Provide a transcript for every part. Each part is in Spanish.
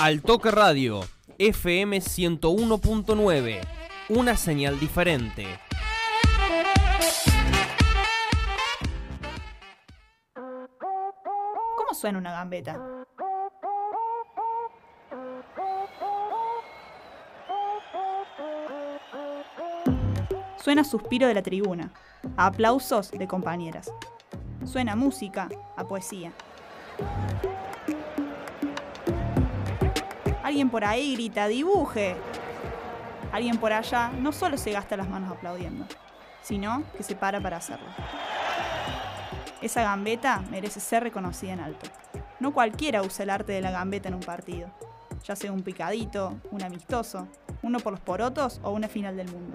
Al Toque Radio, FM 101.9, una señal diferente. ¿Cómo suena una gambeta? Suena suspiro de la tribuna, a aplausos de compañeras. Suena música, a poesía. Alguien por ahí grita, dibuje. Alguien por allá no solo se gasta las manos aplaudiendo, sino que se para para hacerlo. Esa gambeta merece ser reconocida en alto. No cualquiera usa el arte de la gambeta en un partido, ya sea un picadito, un amistoso, uno por los porotos o una final del mundo.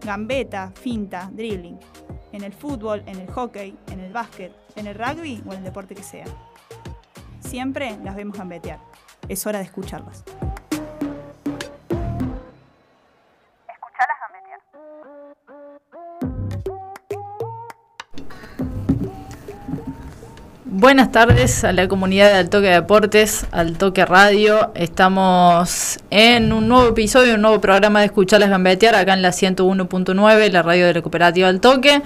Gambeta, finta, dribbling. En el fútbol, en el hockey, en el básquet, en el rugby o en el deporte que sea. Siempre las vemos gambetear. Es hora de escucharlas. Buenas tardes a la comunidad de Altoque Deportes, Altoque Radio. Estamos en un nuevo episodio, un nuevo programa de Escucharlas Gambetear, acá en la 101.9, la radio de la cooperativa Altoque.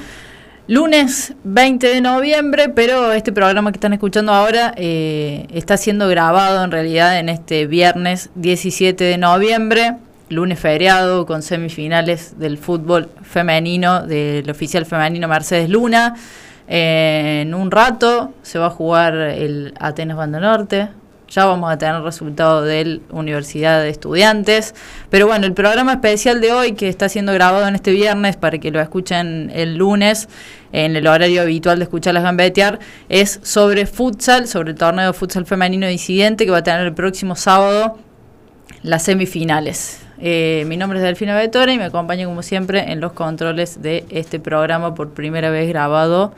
Lunes 20 de noviembre, pero este programa que están escuchando ahora eh, está siendo grabado en realidad en este viernes 17 de noviembre, lunes feriado con semifinales del fútbol femenino del oficial femenino Mercedes Luna. Eh, en un rato se va a jugar el Atenas Banda Norte. Ya vamos a tener resultado de la Universidad de Estudiantes. Pero bueno, el programa especial de hoy, que está siendo grabado en este viernes para que lo escuchen el lunes, en el horario habitual de escuchar las gambetear, es sobre futsal, sobre el torneo de futsal femenino disidente que va a tener el próximo sábado las semifinales. Eh, mi nombre es Delfina Vettora y me acompaña como siempre en los controles de este programa por primera vez grabado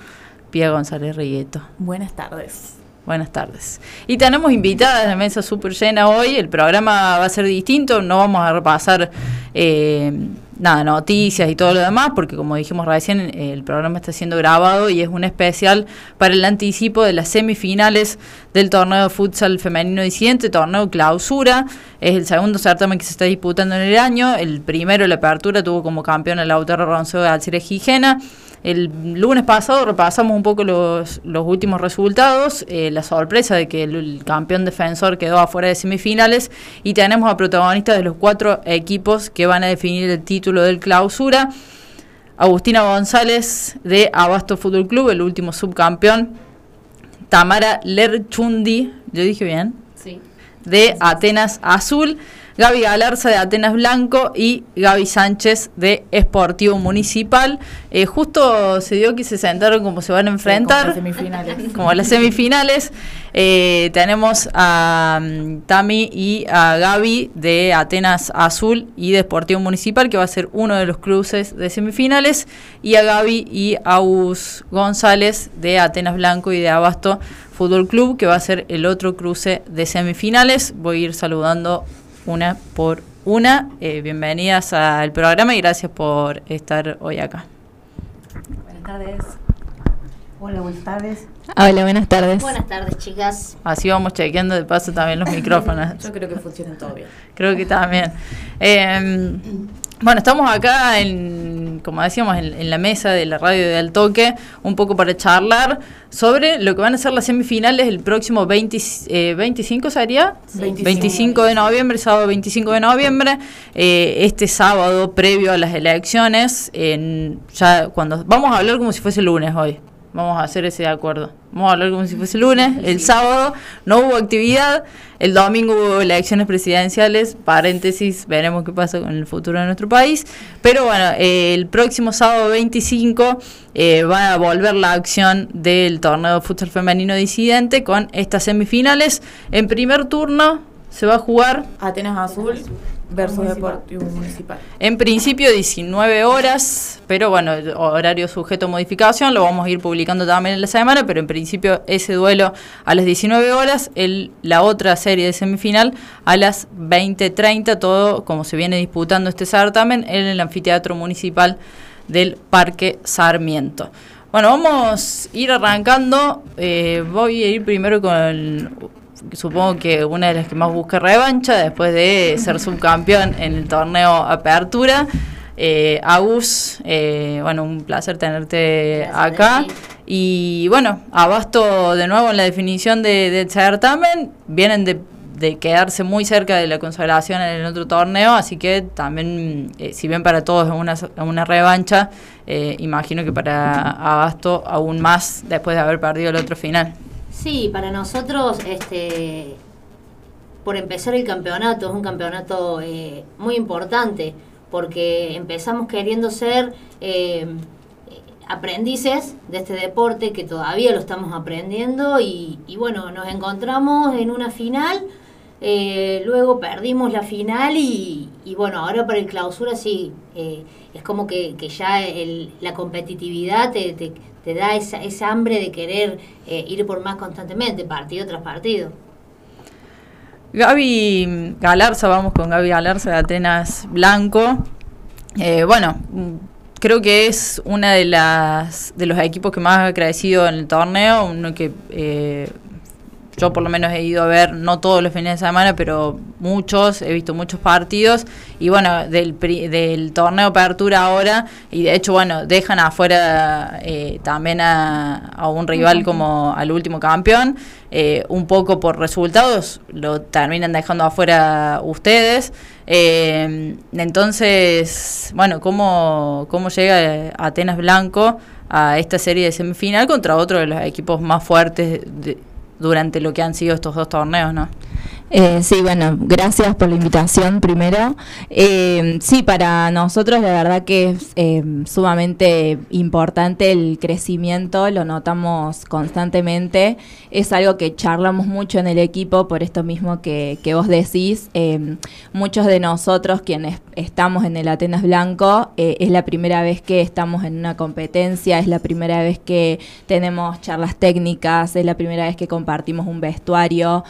Pía González Rieto. Buenas tardes. Buenas tardes. Y tenemos invitadas de mesa súper llena hoy. El programa va a ser distinto. No vamos a repasar eh, nada, noticias y todo lo demás, porque como dijimos recién, el programa está siendo grabado y es un especial para el anticipo de las semifinales del torneo de futsal femenino disidente, torneo clausura. Es el segundo certamen que se está disputando en el año. El primero, la apertura, tuvo como campeón el autor Ronceo de Alcires Gijena. El lunes pasado repasamos un poco los, los últimos resultados, eh, la sorpresa de que el, campeón defensor quedó afuera de semifinales y tenemos a protagonistas de los cuatro equipos que van a definir el título del clausura. Agustina González de Abasto Fútbol Club, el último subcampeón. Tamara Lerchundi, ¿yo dije bien? Sí. De Atenas Azul. Gaby Galarza de Atenas Blanco y Gaby Sánchez de Esportivo Municipal. Eh, justo se dio que se sentaron como se van a enfrentar. como las semifinales. Como las semifinales. Eh, tenemos a um, Tami y a Gaby de Atenas Azul y de Esportivo Municipal, que va a ser uno de los cruces de semifinales. Y a Gaby y a Us González de Atenas Blanco y de Abasto Fútbol Club, que va a ser el otro cruce de semifinales. Voy a ir saludando una por una. Eh, bienvenidas al programa y gracias por estar hoy acá. Buenas tardes. Hola, buenas tardes. Hola, buenas tardes. Buenas tardes, chicas. Así vamos chequeando de paso también los micrófonos. Yo creo que funciona todo bien. Creo que también. Eh, bueno, estamos acá, en, como decíamos, en, en, la mesa de la radio de Altoque, un poco para charlar sobre lo que van a ser las semifinales el próximo 20, eh, 25, ¿sería? Sí. 25. 25 de noviembre, sábado 25 de noviembre. Eh, este sábado, previo a las elecciones, en, ya cuando vamos a hablar como si fuese lunes hoy. Vamos a hacer ese acuerdo. Vamos a hablar como si fuese lunes. El sábado no hubo actividad. El domingo hubo elecciones presidenciales. Paréntesis, veremos qué pasa con el futuro de nuestro país. Pero bueno, eh, el próximo sábado 25 eh, va a volver la acción del torneo de futsal femenino disidente con estas semifinales. En primer turno se va a jugar Atenas Azul versus Deportivo Municipal. En principio 19 horas, pero bueno, horario sujeto a modificación, lo vamos a ir publicando también en la semana, pero en principio ese duelo a las 19 horas, el, la otra serie de semifinal a las 20.30, todo como se viene disputando este certamen en el anfiteatro municipal del Parque Sarmiento. Bueno, vamos a ir arrancando. Eh, voy a ir primero con, supongo que una de las que más busca revancha después de ser subcampeón en el torneo Apertura. Eh, Agus, eh, bueno, un placer tenerte acá. Y bueno, Abasto de nuevo en la definición de, certamen. Vienen de de quedarse muy cerca de la consagración en el otro torneo, así que también, eh, si bien para todos es una, una revancha, eh, imagino que para Abasto aún más después de haber perdido el otro final. Sí, para nosotros, este, por empezar el campeonato, es un campeonato eh, muy importante, porque empezamos queriendo ser aprendices de este deporte que todavía lo estamos aprendiendo y, bueno, nos encontramos en una final eh, luego perdimos la final y, bueno, ahora para el clausura sí, eh, es como que, ya la competitividad te, da esa, esa, hambre de querer eh, ir por más constantemente, partido tras partido. Gaby Galarza, vamos con Gaby Galarza de Atenas Blanco. bueno, creo que es una de las de los equipos que más ha crecido en el torneo, uno que yo por lo menos he ido a ver, no todos los fines de semana, pero muchos, he visto muchos partidos. Y bueno, del, del torneo Apertura ahora, y de hecho, bueno, dejan afuera eh, también a, un rival como al último campeón. Eh, un poco por resultados, lo terminan dejando afuera ustedes. Eh, entonces, bueno, ¿cómo, ¿cómo llega Atenas Blanco a esta serie de semifinal contra otro de los equipos más fuertes? De, durante lo que han sido estos dos torneos, ¿no? Eh, sí, bueno, gracias por la invitación primero. Eh, sí, para nosotros la verdad que es eh, sumamente importante el crecimiento, lo notamos constantemente, es algo que charlamos mucho en el equipo, por esto mismo que, que vos decís, muchos de nosotros quienes estamos en el Atenas Blanco, es la primera vez que estamos en una competencia, es la primera vez que tenemos charlas técnicas, es la primera vez que compartimos un vestuario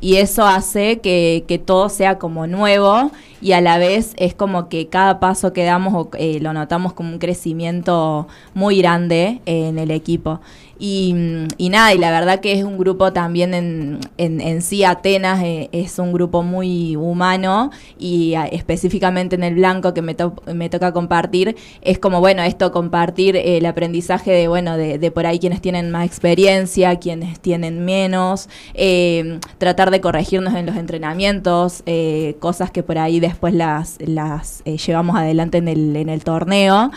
y eso hace que, que, todo sea como nuevo y a la vez es como que cada paso que damos eh, lo notamos como un crecimiento muy grande en el equipo. Y, nada, y la verdad que es un grupo también en, en, sí, Atenas eh, es un grupo muy humano y específicamente en el blanco que me, me toca compartir, es como, bueno, esto compartir el aprendizaje de, bueno, de, por ahí quienes tienen más experiencia, quienes tienen menos, eh, tratar de corregirnos en los entrenamientos, eh, cosas que por ahí después las, las llevamos adelante en el, en el torneo.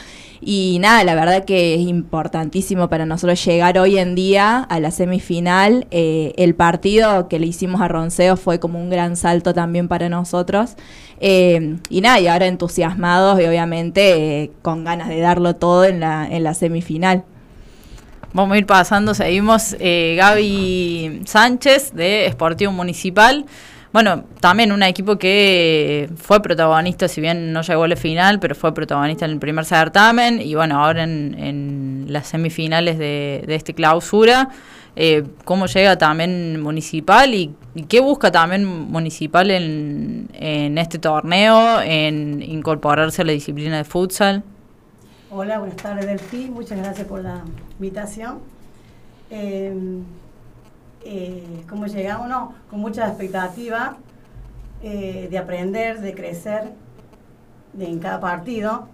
Y nada, la verdad que es importantísimo para nosotros llegar hoy en día a la semifinal. Eh, el partido que le hicimos a Ronceo fue como un gran salto también para nosotros. Eh, y nada, y ahora entusiasmados y obviamente eh, con ganas de darlo todo en la, en la semifinal. Vamos a ir pasando, seguimos. Gaby Sánchez de Esportivo Municipal. Bueno, también un equipo que fue protagonista, si bien no llegó a la final, pero fue protagonista en el primer certamen y bueno, ahora en, las semifinales de, este clausura. Eh, ¿Cómo llega también Municipal y, qué busca también Municipal en, este torneo, en incorporarse a la disciplina de futsal? Hola, buenas tardes Delfi, muchas gracias por la invitación. Eh, eh, cómo llegamos, no, con mucha expectativa eh, de aprender, de crecer en cada partido,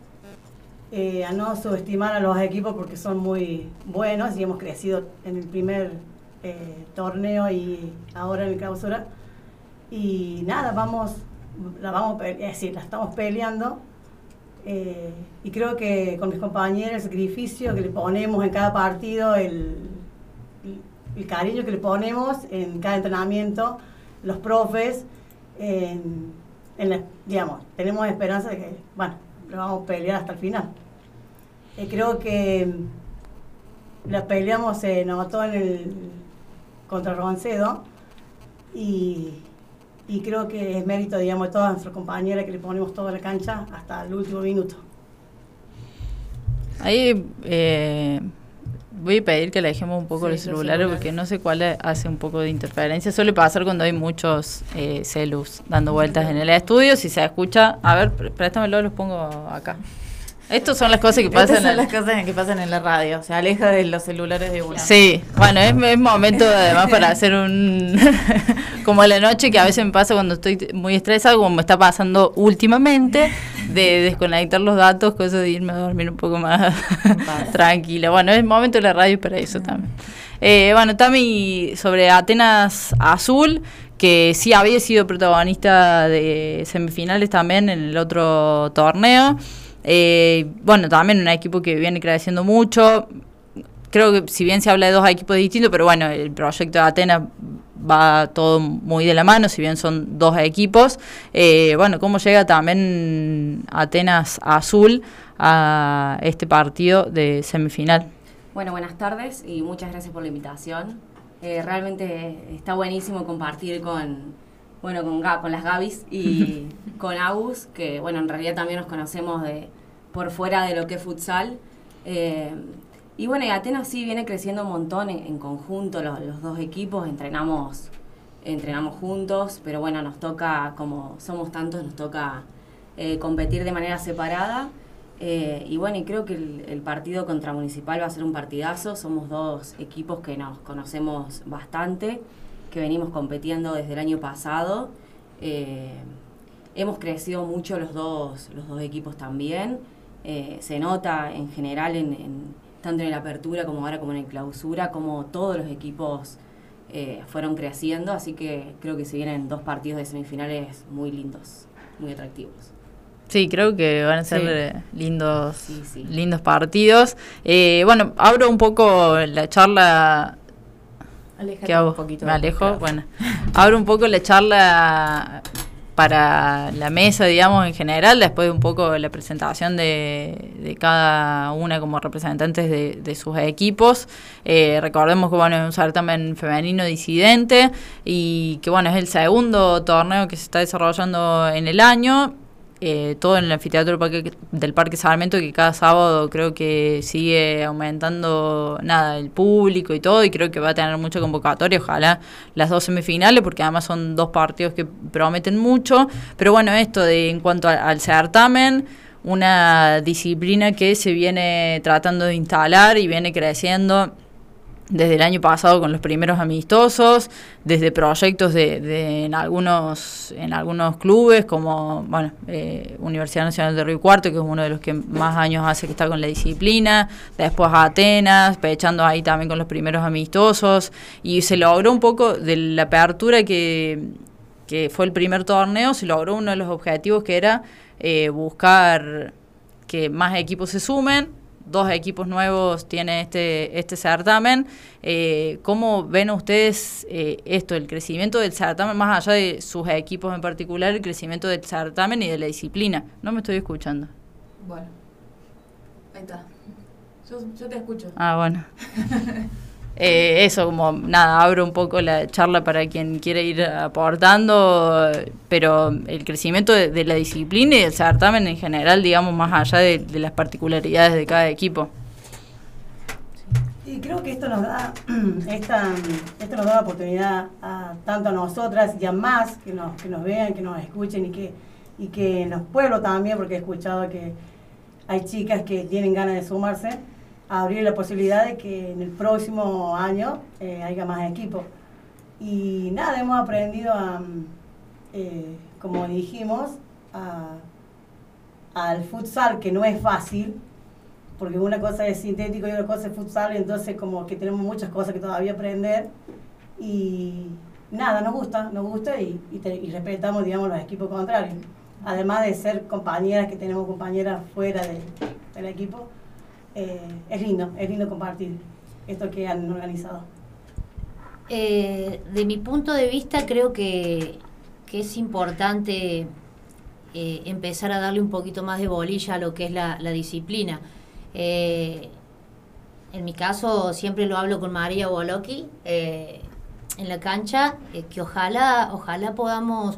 eh, a no subestimar a los equipos porque son muy buenos y hemos crecido en el primer torneo y ahora en el clausura. Y nada, vamos, la vamos, es decir, la estamos peleando. y creo que con mis compañeros el sacrificio que le ponemos en cada partido, el, el cariño que le ponemos en cada entrenamiento, los profes, digamos, tenemos esperanza de que, bueno, lo vamos a pelear hasta el final. y creo que la peleamos se notó en el contra Roncedo y, y creo que es mérito, digamos, de todas nuestras compañeras que le ponemos toda la cancha hasta el último minuto. Ahí eh, Voy a pedir que le dejemos un poco el celular porque no sé cuál hace un poco de interferencia. Suele pasar cuando hay muchos eh, celus dando vueltas en el estudio. Si se escucha, a ver, préstamelo, los pongo acá. Estas son las cosas que Estas pasan. son en- las cosas que pasan en la radio. Se aleja de los celulares de uno. Sí, bueno, es, es momento además para hacer un... como a la noche que a veces me pasa cuando estoy muy estresada, como me está pasando últimamente, de desconectar los datos, cosa de irme a dormir un poco más tranquila. Bueno, es momento de la radio para eso también. Eh, bueno, Tami, sobre Atenas Azul, que sí había sido protagonista de semifinales también en el otro torneo. Eh, bueno, también un equipo que viene creciendo mucho. Creo que si bien se habla de dos equipos distintos, pero bueno, el proyecto de Atenas va todo muy de la mano, si bien son dos equipos. Eh, bueno, ¿cómo llega también Atenas Azul a este partido de semifinal? Bueno, buenas tardes y muchas gracias por la invitación. Eh, realmente está buenísimo compartir con, bueno, con, Ga- con las Gavis y con Agus, que bueno, en realidad también nos conocemos de por fuera de lo que es futsal. Eh, y bueno, y Atenas sí viene creciendo un montón en, en conjunto, los, los dos equipos, entrenamos, entrenamos juntos, pero bueno, nos toca, como somos tantos, nos toca eh, competir de manera separada. Eh, y bueno, y creo que el, el partido contra Municipal va a ser un partidazo. Somos dos equipos que nos conocemos bastante, que venimos compitiendo desde el año pasado. Eh, hemos crecido mucho los dos, los dos equipos también. Eh, se nota en general, en, en- tanto en la apertura como ahora como en la clausura, como todos los equipos eh, fueron creciendo. Así que creo que se vienen dos partidos de semifinales muy lindos, muy atractivos. Sí, creo que van a ser Sí. lindos, Sí, sí. lindos partidos. Eh, bueno, abro un poco la charla Aléjate ¿Qué hago? un poquito. Me alejo. Bueno, abro un poco la charla para la mesa, digamos, en general, después de un poco la presentación de, de cada una como representantes de, de sus equipos. Eh, recordemos que bueno, es un certamen femenino disidente y que bueno, es el segundo torneo que se está desarrollando en el año. Eh, todo en el anfiteatro del Parque, Sarmiento, que cada sábado creo que sigue aumentando nada el público y todo, y creo que va a tener mucha convocatoria, ojalá las dos semifinales, porque además son dos partidos que prometen mucho. Pero bueno, esto de en cuanto al certamen, una disciplina que se viene tratando de instalar y viene creciendo desde el año pasado con los primeros amistosos, desde proyectos de, de en algunos en algunos clubes como bueno eh, Universidad Nacional de Río Cuarto, que es uno de los que más años hace que está con la disciplina, después Atenas, pechando ahí también con los primeros amistosos, y se logró un poco de la apertura que, que fue el primer torneo, se logró uno de los objetivos que era eh, buscar que más equipos se sumen, dos equipos nuevos tiene este, este certamen. Eh, ¿Cómo ven ustedes eh, esto, el crecimiento del certamen, más allá de sus equipos en particular, el crecimiento del certamen y de la disciplina? No me estoy escuchando. Bueno. Ahí está. Yo, yo te escucho. Ah, bueno. Eh, eso, como nada, abro un poco la charla para quien quiere ir aportando, pero el crecimiento de, la disciplina y del certamen en general, digamos, más allá de, las particularidades de cada equipo. Y creo que esto nos da esta, esto nos da la oportunidad a tanto a nosotras y a más que nos, que nos vean, que nos escuchen y que, y que en los pueblos también, porque he escuchado que hay chicas que tienen ganas de sumarse, abrir la posibilidad de que en el próximo año eh, haya más equipos. Y nada, hemos aprendido a, mm, eh, como dijimos, al futsal, que no es fácil, porque una cosa es sintético y otra cosa es futsal, entonces como que tenemos muchas cosas que todavía aprender y nada, nos gusta, nos gusta y, y y respetamos, digamos, los equipos contrarios. Además de ser compañeras, que tenemos compañeras fuera de- del equipo, eh, es lindo, es lindo compartir esto que han organizado. Eh, de mi punto de vista, creo que, que es importante eh, empezar a darle un poquito más de bolilla a lo que es la, disciplina. En mi caso, siempre lo hablo con María Boloki en la cancha, que ojalá, ojalá podamos,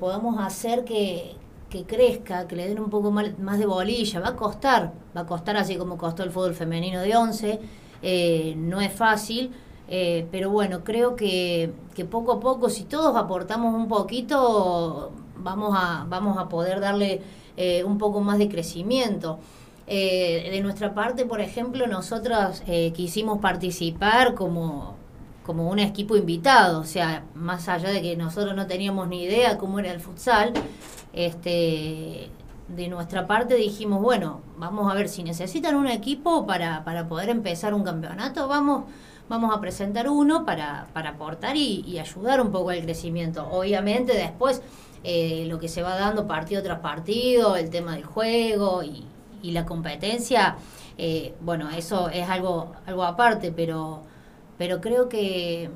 podamos hacer que, que crezca, que le den un poco más de bolilla. Va a costar, va a costar así como costó el fútbol femenino de 11. eh, no es fácil, eh, pero bueno, creo que, que poco a poco, si todos aportamos un poquito, vamos a, vamos a poder darle eh, un poco más de crecimiento. De nuestra parte, por ejemplo, nosotros eh, quisimos participar como, como un equipo invitado, o sea, más allá de que nosotros no teníamos ni idea cómo era el futsal, este, de nuestra parte dijimos, bueno, vamos a ver si necesitan un equipo para, para poder empezar un campeonato, vamos, vamos a presentar uno para, para aportar y, ayudar un poco al crecimiento. Obviamente después eh, lo que se va dando partido tras partido, el tema del juego y, y la competencia, eh, bueno, eso es algo, algo aparte, pero, pero creo que,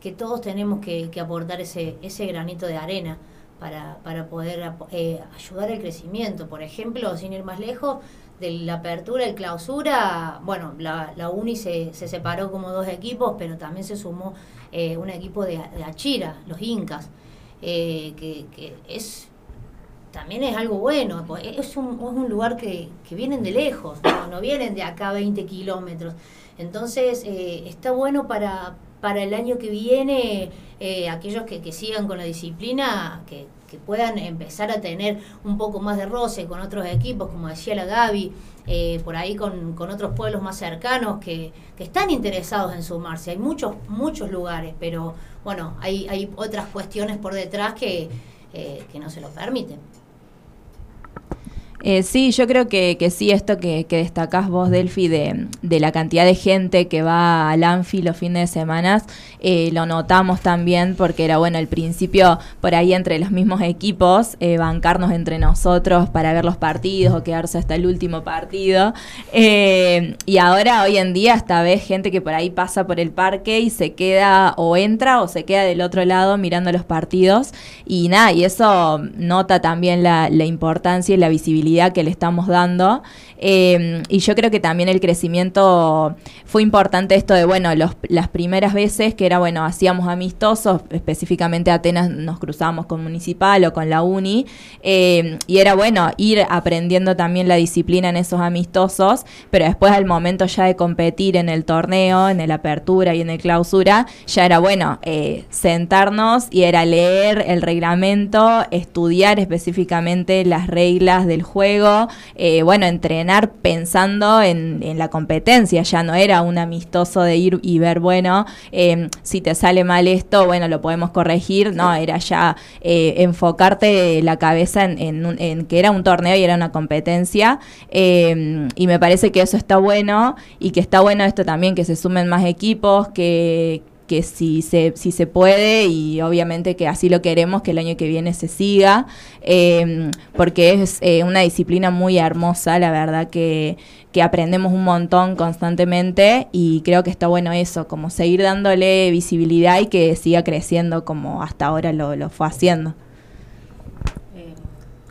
que todos tenemos que, que aportar ese, ese granito de arena para, para poder eh, ayudar al crecimiento. Por ejemplo, sin ir más lejos, de la apertura y clausura, bueno, la, la UNI se, se, separó como dos equipos, pero también se sumó eh, un equipo de, Achira, los Incas, eh, que, que, es también es algo bueno, pues, es un, es un lugar que, que, vienen de lejos, no, no vienen de acá 20 kilómetros. Entonces, eh, está bueno para, para el año que viene, eh, aquellos que, que, sigan con la disciplina, que, que, puedan empezar a tener un poco más de roce con otros equipos, como decía la Gaby, eh, por ahí con, con, otros pueblos más cercanos que, que, están interesados en sumarse. Hay muchos, muchos lugares, pero bueno, hay, hay otras cuestiones por detrás que, eh, que no se lo permiten. Eh, sí, yo creo que, que sí, esto que, que, destacás vos, Delphi, de, de, la cantidad de gente que va al Anfi los fines de semana, eh, lo notamos también porque era bueno al principio por ahí entre los mismos equipos, eh, bancarnos entre nosotros para ver los partidos o quedarse hasta el último partido. Eh, y ahora, hoy en día, hasta ves gente que por ahí pasa por el parque y se queda o entra o se queda del otro lado mirando los partidos. Y nada, y eso nota también la, la importancia y la visibilidad que le estamos dando. Eh, y yo creo que también el crecimiento fue importante esto de, bueno, los, las primeras veces que era, bueno, hacíamos amistosos, específicamente Atenas nos cruzábamos con Municipal o con la Uni, eh, y era, bueno, ir aprendiendo también la disciplina en esos amistosos, pero después al momento ya de competir en el torneo, en el apertura y en el clausura, ya era, bueno, eh, sentarnos y era leer el reglamento, estudiar específicamente las reglas del juego, eh, bueno, entrenar pensando en, en, la competencia, ya no era un amistoso de ir y ver, bueno, eh, si te sale mal esto, bueno, lo podemos corregir, no, era ya eh, enfocarte la cabeza en, en, en, que era un torneo y era una competencia, eh, y me parece que eso está bueno, y que está bueno esto también, que se sumen más equipos, que que si se, si se puede y obviamente que así lo queremos, que el año que viene se siga, eh, porque es eh, una disciplina muy hermosa, la verdad que, que, aprendemos un montón constantemente y creo que está bueno eso, como seguir dándole visibilidad y que siga creciendo como hasta ahora lo, lo fue haciendo. Eh,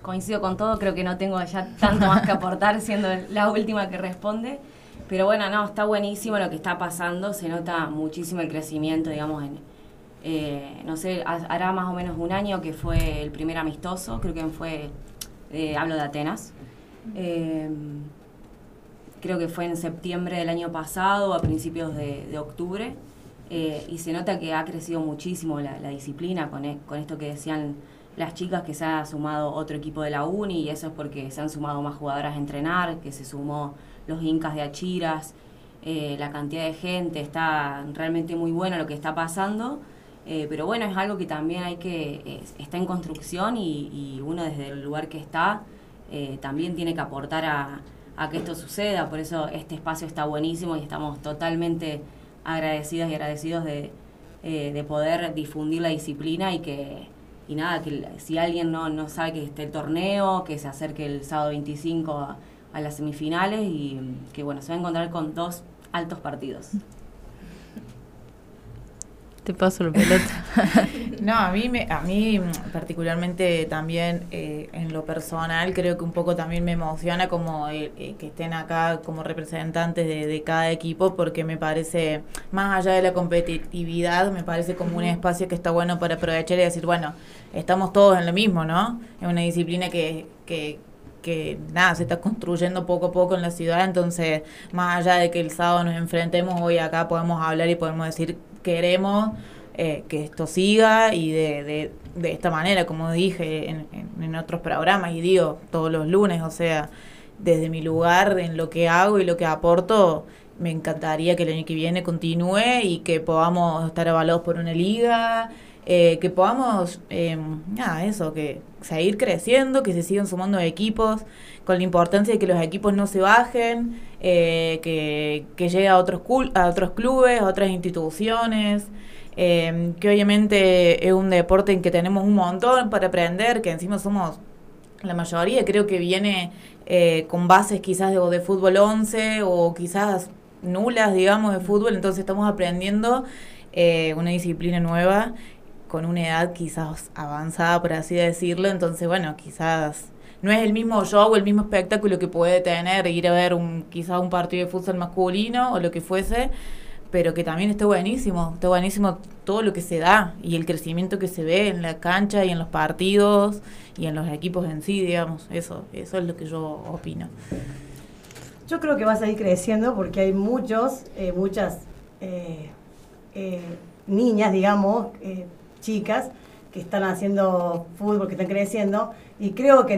coincido con todo, creo que no tengo ya tanto más que aportar siendo la última que responde. Pero bueno, no, está buenísimo lo que está pasando, se nota muchísimo el crecimiento, digamos, en, eh, no sé, hará más o menos un año que fue el primer amistoso, creo que fue, eh, hablo de Atenas, eh, creo que fue en septiembre del año pasado, a principios de, octubre, y se nota que ha crecido muchísimo la, la disciplina con, e, con esto que decían las chicas que se ha sumado otro equipo de la uni, y eso es porque se han sumado más jugadoras a entrenar, que se sumó los incas de Achiras, eh, la cantidad de gente, está realmente muy bueno lo que está pasando, eh, pero bueno, es algo que también hay que, eh, está en construcción y, uno desde el lugar que está también tiene que aportar a, que esto suceda, por eso este espacio está buenísimo y estamos totalmente agradecidas y agradecidos de, de poder difundir la disciplina y que... Y nada, que si alguien no, no sabe que esté el torneo, que se acerque el sábado 25 a, a las semifinales y que bueno, se va a encontrar con dos altos partidos. Te paso la pelota. no, a mí, me, a mí particularmente también eh, en lo personal creo que un poco también me emociona como eh, eh, que estén acá como representantes de, de, cada equipo porque me parece, más allá de la competitividad, me parece como un espacio que está bueno para aprovechar y decir, bueno, estamos todos en lo mismo, ¿no? Es una disciplina que, que que nada, se está construyendo poco a poco en la ciudad, entonces más allá de que el sábado nos enfrentemos, hoy acá podemos hablar y podemos decir queremos eh, que esto siga y de, de, de esta manera, como dije en, en, otros programas y digo todos los lunes, o sea, desde mi lugar, en lo que hago y lo que aporto, me encantaría que el año que viene continúe y que podamos estar avalados por una liga, eh, que podamos, eh, nada, eso, que seguir creciendo, que se sigan sumando equipos, con la importancia de que los equipos no se bajen, eh, que, que llegue a otros, a otros clubes, a otras instituciones. eh, que obviamente es un deporte en que tenemos un montón para aprender, que encima somos la mayoría, creo que viene eh, con bases quizás de, de fútbol 11 o quizás nulas, digamos, de fútbol, entonces estamos aprendiendo eh, una disciplina nueva con una edad quizás avanzada, por así decirlo, entonces bueno, quizás no es el mismo show o el mismo espectáculo que puede tener ir a ver un quizás un partido de fútbol masculino o lo que fuese, pero que también está buenísimo, está buenísimo todo lo que se da y el crecimiento que se ve en la cancha y en los partidos y en los equipos en sí, digamos, eso, eso es lo que yo opino. Yo creo que va a seguir creciendo porque hay muchos, eh, muchas eh, eh, niñas, digamos, eh, chicas, que están haciendo fútbol, que están creciendo, y creo que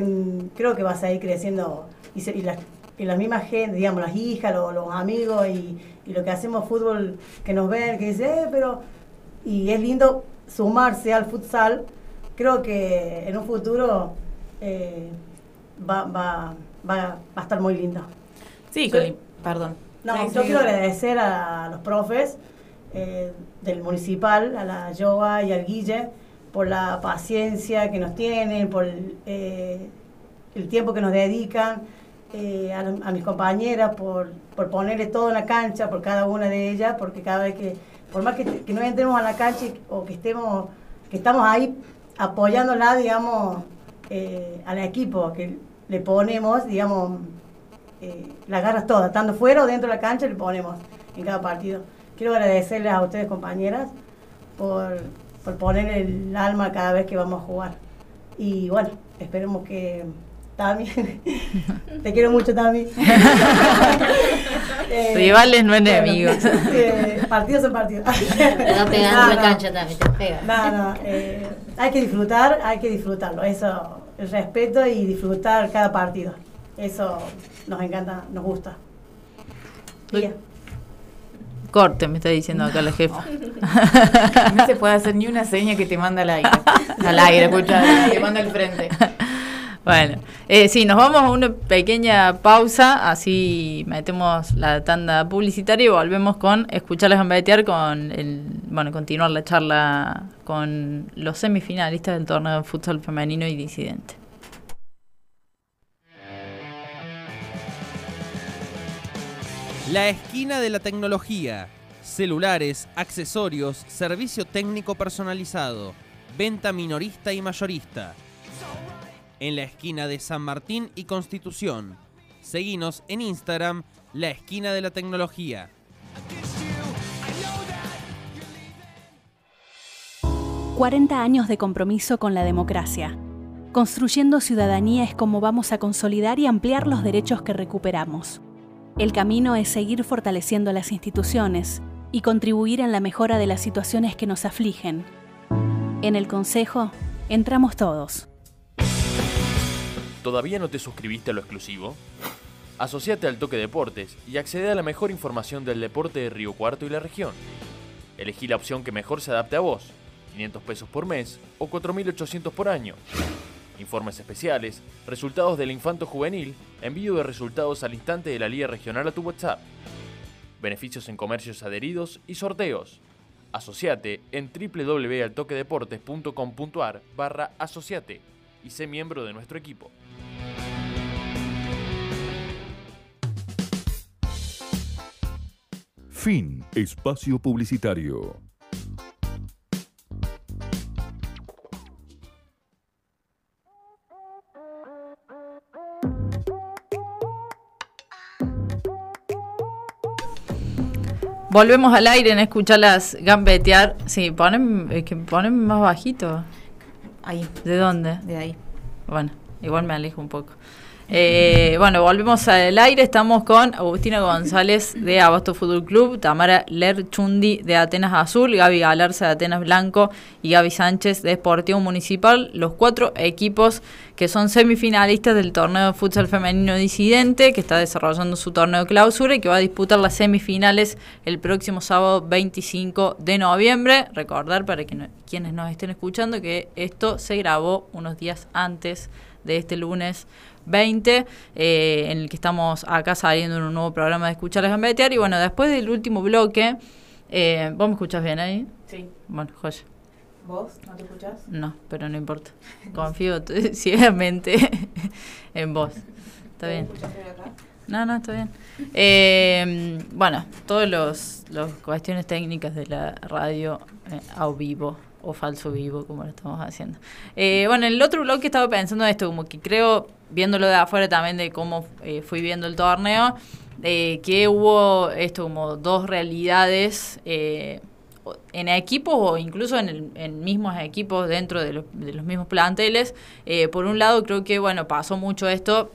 creo que va a seguir creciendo. Y, se- y las, y la misma gente, digamos, las hijas, lo- los, amigos, y, y lo que hacemos fútbol, que nos ven, que dicen, eh, pero... Y es lindo sumarse al futsal. Creo que en un futuro eh, va, va, va, va a estar muy lindo. Sí, el- perdón. no, Sí, yo sí. quiero agradecer a los profes eh, del municipal, a la Yoga y al Guille, por la paciencia que nos tienen, por el, eh, el tiempo que nos dedican, eh, a, mis compañeras por, por ponerle todo en la cancha, por cada una de ellas, porque cada vez que, por más que, no entremos a la cancha o que estemos, que estamos ahí apoyándola, digamos, eh, al equipo, que le ponemos, digamos, eh, las garras todas, estando fuera o dentro de la cancha, le ponemos en cada partido. Quiero agradecerles a ustedes, compañeras, por, por poner el alma cada vez que vamos a jugar. Y bueno, esperemos que Tami, te quiero mucho, Tami. Eh, Rivales, no bueno, enemigos. eh, partidos son partidos. Te va pegando No, la no. cancha también, te pega. No, no, eh, hay que disfrutar, hay que disfrutarlo. Eso, el respeto y disfrutar cada partido. Eso nos encanta, nos gusta. Bien. Corte, me está diciendo acá la jefa. No se puede hacer ni una seña que te manda al aire. Al aire, escucha, te manda al frente. Bueno, eh, sí, nos vamos a una pequeña pausa, así metemos la tanda publicitaria y volvemos con escucharles gambetear con el, bueno, continuar la charla con los semifinalistas del torneo de futsal femenino y disidente. La esquina de la tecnología. Celulares, accesorios, servicio técnico personalizado, venta minorista y mayorista. En la esquina de San Martín y Constitución. Seguinos en Instagram, La Esquina de la Tecnología. ...40 años de compromiso con la democracia. Construyendo ciudadanía es como vamos a consolidar y ampliar los derechos que recuperamos. El camino es seguir fortaleciendo las instituciones y contribuir en la mejora de las situaciones que nos afligen. En el Consejo entramos todos. ¿Todavía no te suscribiste a lo exclusivo? Asociate al Toque Deportes y accede a la mejor información del deporte de Río Cuarto y la región. Elegí la opción que mejor se adapte a vos, 500 pesos por mes o 4.800 por año. Informes especiales, resultados del infanto juvenil, envío de resultados al instante de la Liga Regional a tu WhatsApp. Beneficios en comercios adheridos y sorteos. Asociate en www.altoquedeportes.com.ar barra asociate y sé miembro de nuestro equipo. Fin. Espacio publicitario. Volvemos al aire en escucharlas gambetear. Sí, ponen, es que ponen más bajito. Ahí. ¿De dónde? De ahí. Bueno, igual me alejo un poco. Eh, bueno, volvemos al aire. Estamos con Agustina González de Abasto Fútbol Club, Tamara Lerchundi de Atenas Azul, Gaby Galarza de Atenas Blanco y Gaby Sánchez de Sportivo Municipal. Los cuatro equipos que son semifinalistas del torneo de futsal femenino disidente, que está desarrollando su torneo de clausura y que va a disputar las semifinales el próximo sábado 25 de noviembre. Recordar para que quienes nos estén escuchando que esto se grabó unos días antes de este lunes 20, eh, en el que estamos acá saliendo en un nuevo programa de Escuchar a Gambetear. Y bueno, después del último bloque, eh, ¿vos me escuchas bien ahí? Sí. Bueno, joya. ¿Vos no te escuchás? No, pero no importa. Confío ciegamente en vos. Está bien. acá? No, no, está bien. Eh, bueno, todas las cuestiones técnicas de la radio eh, a vivo o falso vivo, como lo estamos haciendo. Eh, bueno, en el otro blog que estaba pensando esto, como que creo, viéndolo de afuera también de cómo eh, fui viendo el torneo, eh, que hubo esto como dos realidades eh, en equipos o incluso en, el, en mismos equipos dentro de, los- de los mismos planteles. Eh, por un lado, creo que, bueno, pasó mucho esto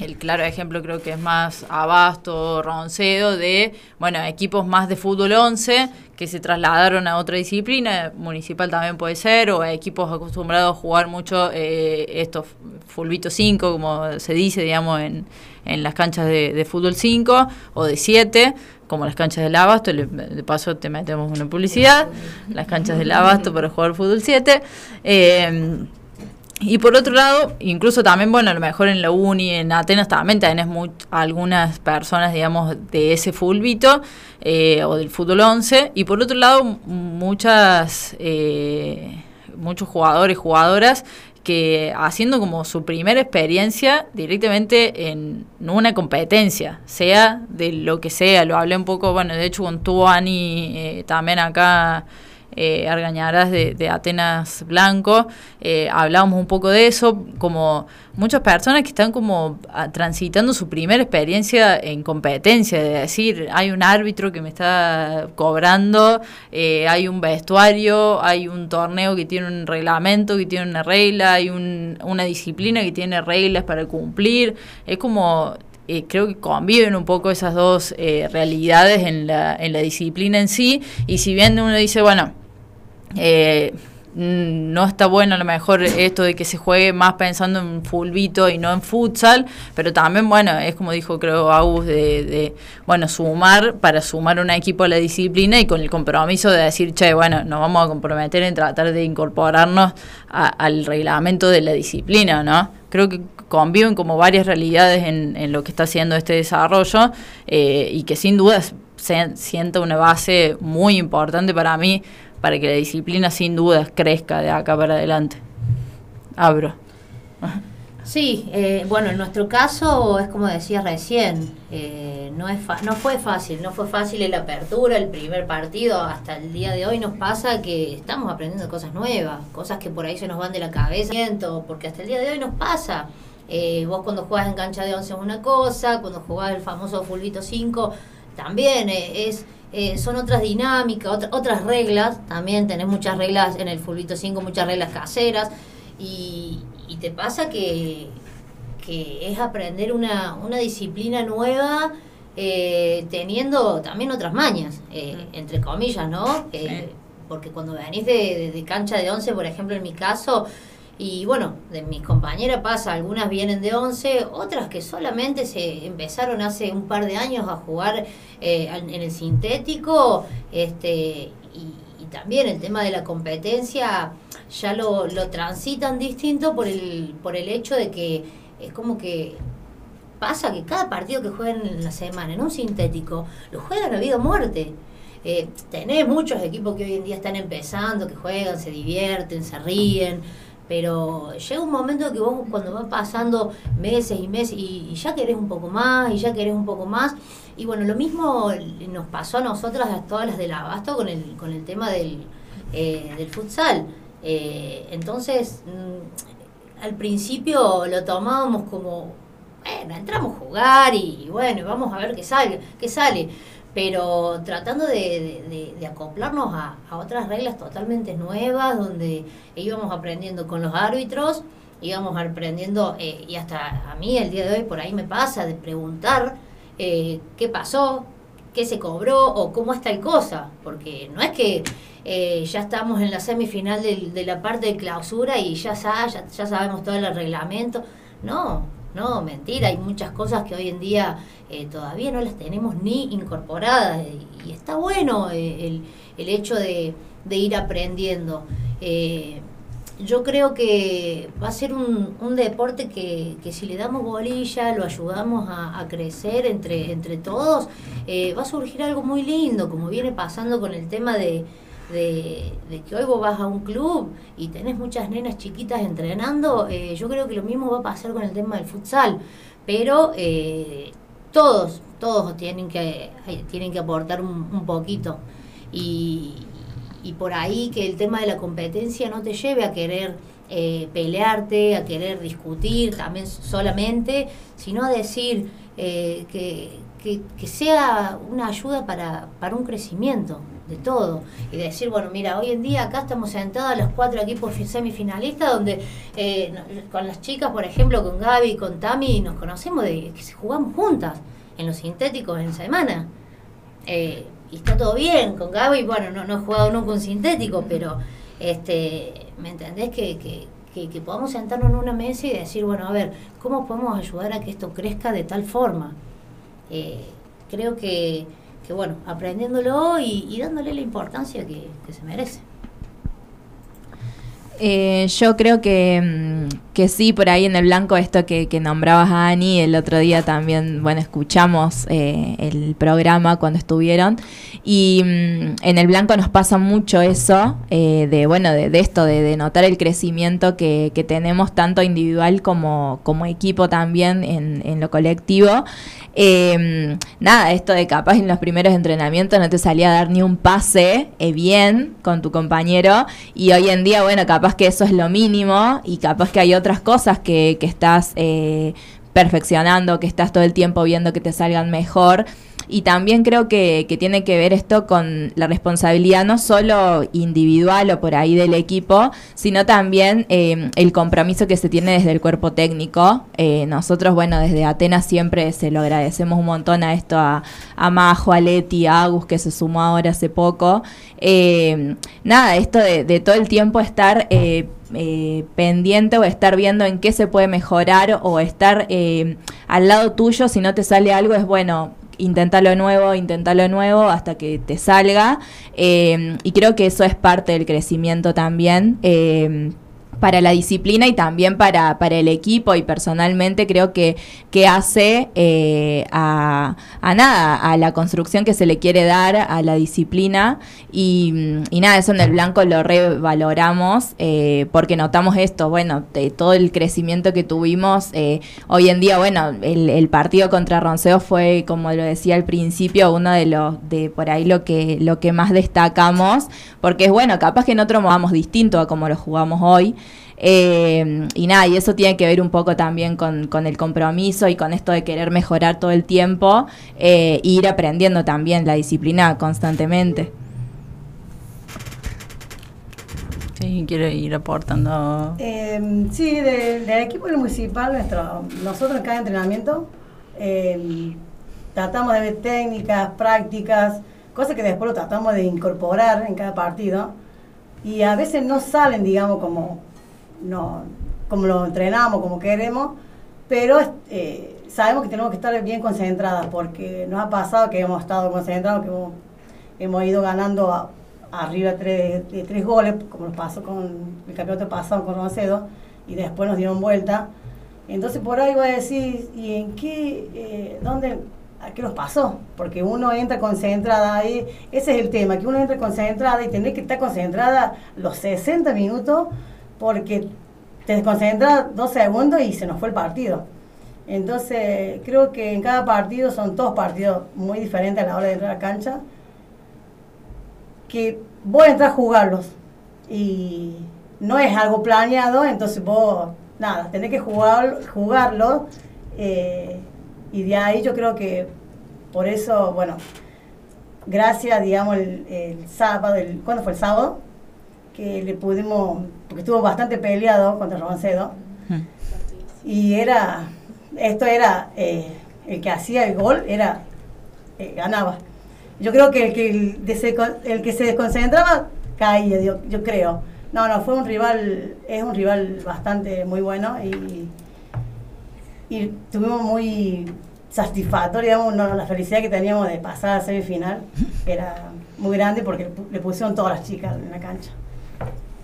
el claro ejemplo creo que es más Abasto, Roncedo, de, bueno, equipos más de fútbol 11 que se trasladaron a otra disciplina, municipal también puede ser, o equipos acostumbrados a jugar mucho eh, estos fulbito 5, como se dice, digamos, en, en las canchas de, fútbol 5 o de 7, como las canchas del Abasto, de paso te metemos una publicidad, las canchas del Abasto para jugar fútbol 7. Eh, y por otro lado, incluso también, bueno, a lo mejor en la uni, en Atenas también tenés mu- algunas personas, digamos, de ese fulbito eh, o del fútbol 11. Y por otro lado, muchas, eh, muchos jugadores, jugadoras que haciendo como su primera experiencia directamente en una competencia, sea de lo que sea. Lo hablé un poco, bueno, de hecho con tu Ani eh, también acá eh, Argañarás de, Atenas Blanco, eh, hablábamos un poco de eso, como muchas personas que están como ah, transitando su primera experiencia en competencia, de decir, hay un árbitro que me está cobrando, eh, hay un vestuario, hay un torneo que tiene un reglamento, que tiene una regla, hay un- una disciplina que tiene reglas para cumplir, es como eh, creo que conviven un poco esas dos eh, realidades en la, en la disciplina en sí. Y si bien uno dice, bueno, eh, mm, no está bueno a lo mejor esto de que se juegue más pensando en fulbito y no en futsal, pero también, bueno, es como dijo creo Agus, de, de, bueno, sumar para sumar un equipo a la disciplina y con el compromiso de decir, che, bueno, nos vamos a comprometer en tratar de incorporarnos a- al reglamento de la disciplina, ¿no? Creo que conviven como varias realidades en, en lo que está haciendo este desarrollo eh, y que sin dudas se, sienta una base muy importante para mí para que la disciplina sin dudas crezca de acá para adelante. Abro. Sí, eh, bueno, en nuestro caso es como decía recién, eh, no, es no fue fácil, no fue fácil la apertura, el primer partido, hasta el día de hoy nos pasa que estamos aprendiendo cosas nuevas, cosas que por ahí se nos van de la cabeza, porque hasta el día de hoy nos pasa. Eh, vos cuando jugás en cancha de 11 es una cosa, cuando jugás el famoso fulbito 5 también es eh, son otras dinámicas, otra- otras reglas, también tenés muchas reglas en el fulbito 5, muchas reglas caseras. Y, y te pasa que, que es aprender una, una disciplina nueva eh, teniendo también otras mañas, eh, entre comillas, ¿no? Eh, Porque cuando venís de, de- de cancha de 11, por ejemplo, en mi caso, y bueno, de mis compañeras pasa, algunas vienen de 11, otras que solamente se empezaron hace un par de años a jugar eh, en el sintético, este, y, y también el tema de la competencia ya lo, lo transitan distinto por el, por el hecho de que es como que pasa que cada partido que juegan en la semana en un sintético lo juegan a vida o muerte. Eh, tenés muchos equipos que hoy en día están empezando, que juegan, se divierten, se ríen, pero llega un momento que vos cuando van pasando meses y meses y, y ya querés un poco más y ya querés un poco más. Y bueno, lo mismo nos pasó a nosotras, a todas las del abasto, con el, con el tema del, eh, del futsal. Eh, entonces, mm, al principio lo tomábamos como, bueno, entramos a jugar y, bueno, vamos a ver qué sale, qué sale. Pero tratando de, acoplarnos a, otras reglas totalmente nuevas, donde íbamos aprendiendo con los árbitros íbamos aprendiendo, eh, y hasta a mí el día de hoy por ahí me pasa de preguntar eh, qué pasó, qué se cobró o cómo está el cosa, porque no es que eh, ya estamos en la semifinal de, la parte de clausura y ya, ya, ya sabemos todo el reglamento. No, no, mentira, hay muchas cosas que hoy en día eh, todavía no las tenemos ni incorporadas y, y está bueno eh, el, el hecho de, de ir aprendiendo. Eh, yo creo que va a ser un, un deporte que, que si le damos bolilla, lo ayudamos a, crecer entre, entre todos, eh, va a surgir algo muy lindo, como viene pasando con el tema de, de, que hoy vos vas a un club y tenés muchas nenas chiquitas entrenando, eh, yo creo que lo mismo va a pasar con el tema del futsal, pero eh, todos, todos tienen que, eh, tienen que aportar un, poquito. Y, y por ahí que el tema de la competencia no te lleve a querer eh, pelearte, a querer discutir también solamente, sino a decir que, que- que sea una ayuda para, para un crecimiento de todo. Y decir, bueno, mira, hoy en día acá estamos sentados los cuatro equipos fi- semifinalistas, donde eh, con las chicas, por ejemplo, con Gaby, con Tami, nos conocemos de que jugamos juntas en los sintéticos en semana. Eh, y está todo bien con Gaby, bueno, no, no he jugado nunca un sintético, pero este, ¿me entendés? Que, que, que, que podamos sentarnos en una mesa y decir, bueno, a ver, ¿cómo podemos ayudar a que esto crezca de tal forma? Eh, creo que, bueno, aprendiéndolo y, y dándole la importancia que, que se merece. Eh, yo creo que, mm, que sí, por ahí en el blanco, esto que, que nombrabas a Ani, el otro día también, bueno, escuchamos eh, el programa cuando estuvieron, y mm, en el blanco nos pasa mucho eso, eh, de, bueno, de, esto, de, notar el crecimiento que, que tenemos tanto individual como, como equipo también en, en lo colectivo. Eh, nada, esto de capaz en los primeros entrenamientos no te salía a dar ni un pase bien con tu compañero y hoy en día, bueno, capaz que eso es lo mínimo y capaz que hay otras cosas que, que estás eh, perfeccionando, que estás todo el tiempo viendo que te salgan mejor. Y también creo que, que tiene que ver esto con la responsabilidad no solo individual o por ahí del equipo, sino también eh, el compromiso que se tiene desde el cuerpo técnico. Eh, nosotros, bueno, desde Atenas siempre se lo agradecemos un montón a esto, a, a Majo, a Leti, a Agus, que se sumó ahora hace poco. Nada, esto de, de todo el tiempo estar... eh, pendiente o estar viendo en qué se puede mejorar o estar eh, al lado tuyo si no te sale algo es bueno intentalo nuevo, intentalo nuevo hasta que te salga. Eh, y creo que eso es parte del crecimiento también eh, para la disciplina y también para, para el equipo y personalmente creo que, que hace eh, a, a nada, a la construcción que se le quiere dar a la disciplina y, y nada, eso en el blanco lo revaloramos eh, porque notamos esto, bueno, de todo el crecimiento que tuvimos, eh, hoy en día, bueno, el, el partido contra Ronceo fue, como lo decía al principio, uno de los, de por ahí lo que, lo que más destacamos, porque es bueno, capaz que en otro vamos distinto a como lo jugamos hoy. Eh, y nada, y eso tiene que ver un poco también con, con el compromiso y con esto de querer mejorar todo el tiempo eh, e ir aprendiendo también la disciplina constantemente. Sí, quiero ir aportando. Eh, sí, de- del equipo del municipal, nuestro, nosotros en cada entrenamiento eh, tratamos de ver técnicas, prácticas, cosas que después lo tratamos de incorporar en cada partido. Y a veces no salen, digamos, como, no, como lo entrenamos, como queremos, pero eh, sabemos que tenemos que estar bien concentradas porque nos ha pasado que hemos estado concentrados, que hemos, ido ganando a- arriba tres, de tres goles, como nos pasó con el campeonato pasado con Roncero, y después nos dieron vuelta. Entonces por ahí voy a decir, ¿y en qué, eh, dónde, a qué nos pasó? Porque uno entra concentrada ahí, ese es el tema, que uno entra concentrada y tiene que estar concentrada los 60 minutos porque te desconcentras dos segundos y se nos fue el partido. Entonces creo que en cada partido son todos partidos muy diferentes a la hora de entrar a la cancha que vos entras a jugarlos y no es algo planeado, entonces vos, nada, tenés que jugar, jugarlo eh, y de ahí yo creo que por eso, bueno, gracias, digamos, el, el sábado, el, ¿cuándo fue el sábado? Que le pudimos, porque estuvo bastante peleado contra Roncedo, Y era, esto era, eh, el que hacía el gol era, eh, ganaba. Yo creo que el que, el, que se desconcentraba caía, yo, yo creo. No, no, fue un rival, es un rival bastante muy bueno y, y tuvimos muy satisfactorio, digamos, no, la felicidad que teníamos de pasar a semifinal era muy grande porque le pusieron todas las chicas en la cancha.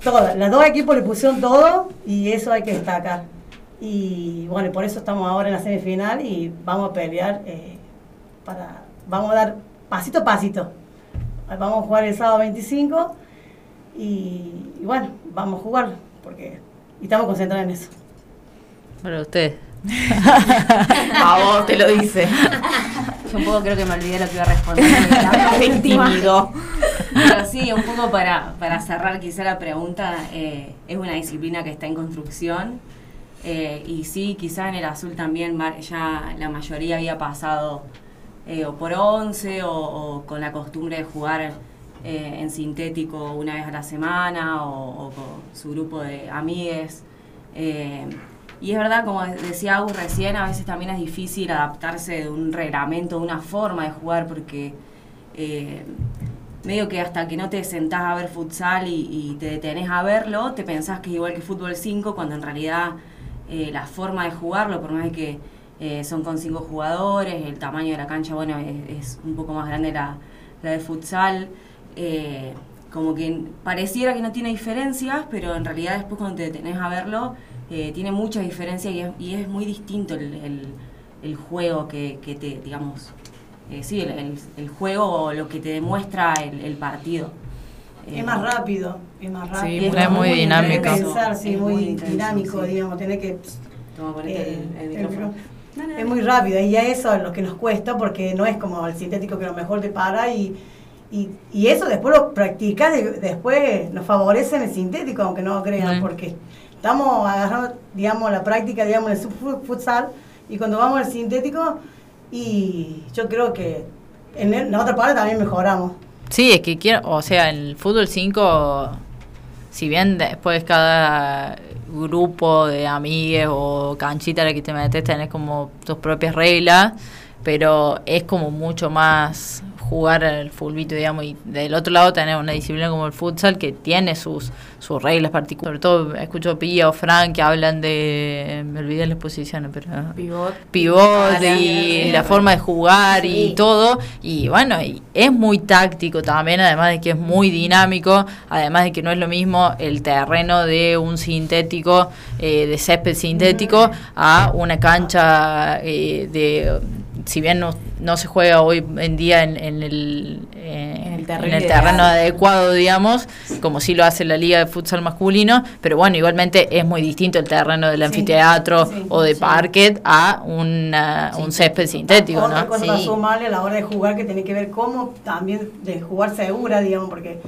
Todas, los dos equipos le pusieron todo y eso hay que destacar. Y bueno, por eso estamos ahora en la semifinal y vamos a pelear eh, para, vamos a dar pasito a pasito. Vamos a jugar el sábado 25 y, bueno, vamos a jugar porque y estamos concentrados en eso. Para usted. A vos te lo dice. Yo un poco creo que me olvidé lo que iba a responder. Te intimidó. Pero sí, un poco para, para cerrar quizá la pregunta, eh, es una disciplina que está en construcción eh, y sí, quizá en el azul también ya la mayoría había pasado eh, o por 11 o, o con la costumbre de jugar en sintético una vez a la semana o, o con su grupo de amigues. Y es verdad, como decía Agus recién, a veces también es difícil adaptarse de un reglamento, de una forma de jugar, porque eh, medio que hasta que no te sentás a ver futsal y, y te detenés a verlo, te pensás que es igual que fútbol 5, cuando en realidad eh, la forma de jugarlo, por más de que eh, son con cinco jugadores, el tamaño de la cancha, bueno, es, es un poco más grande la, la de futsal. eh, como que pareciera que no tiene diferencias, pero en realidad después cuando te detenés a verlo, eh, tiene muchas diferencias y es, y es muy distinto el, el- el juego que, que te, digamos, eh, sí, el, el- el juego o lo que te demuestra el, el partido. Eh, Es más rápido, es más rápido. es muy dinámico. Tenés que pensar, sí, Es muy, muy intenso, dinámico, sí. digamos, tener que... Toma, ponete eh, el, micrófono. Es muy rápido y ya eso es lo que nos cuesta porque no es como el sintético que a lo mejor te para y, y, y eso después lo practicas, de- después nos favorece en el sintético, aunque no lo crean, Mm. porque estamos agarrando, digamos, la práctica, digamos, el fu- futsal y cuando vamos al sintético y yo creo que en, el- en la otra parte también mejoramos. Sí, es que quiero, o sea, el fútbol 5, si bien después cada grupo de amigues o canchita a la que te metes tenés como tus propias reglas, pero es como mucho más jugar al fulbito, digamos, y del otro lado tener una disciplina como el futsal que tiene sus, sus reglas particulares. Sobre todo escucho a Pía o Frank que hablan de, me olvidé las posiciones, pero Pivot. pivot y la forma de jugar y todo. Y bueno, y es muy táctico también, además de que es muy dinámico, además de que no es lo mismo el terreno de un sintético, eh, de césped sintético, a una cancha eh, de... Si bien no, no se juega hoy en día en, en el, eh, En el en terreno el terreno adecuado, digamos, como sí lo hace la Liga de Futsal masculino, pero bueno, igualmente es muy distinto el terreno del Sí, anfiteatro sí, o de sí. parquet a una- un césped sintético, Otra ¿no? cosa sumarle a la hora de jugar que tiene que ver cómo también de jugar segura, digamos, porque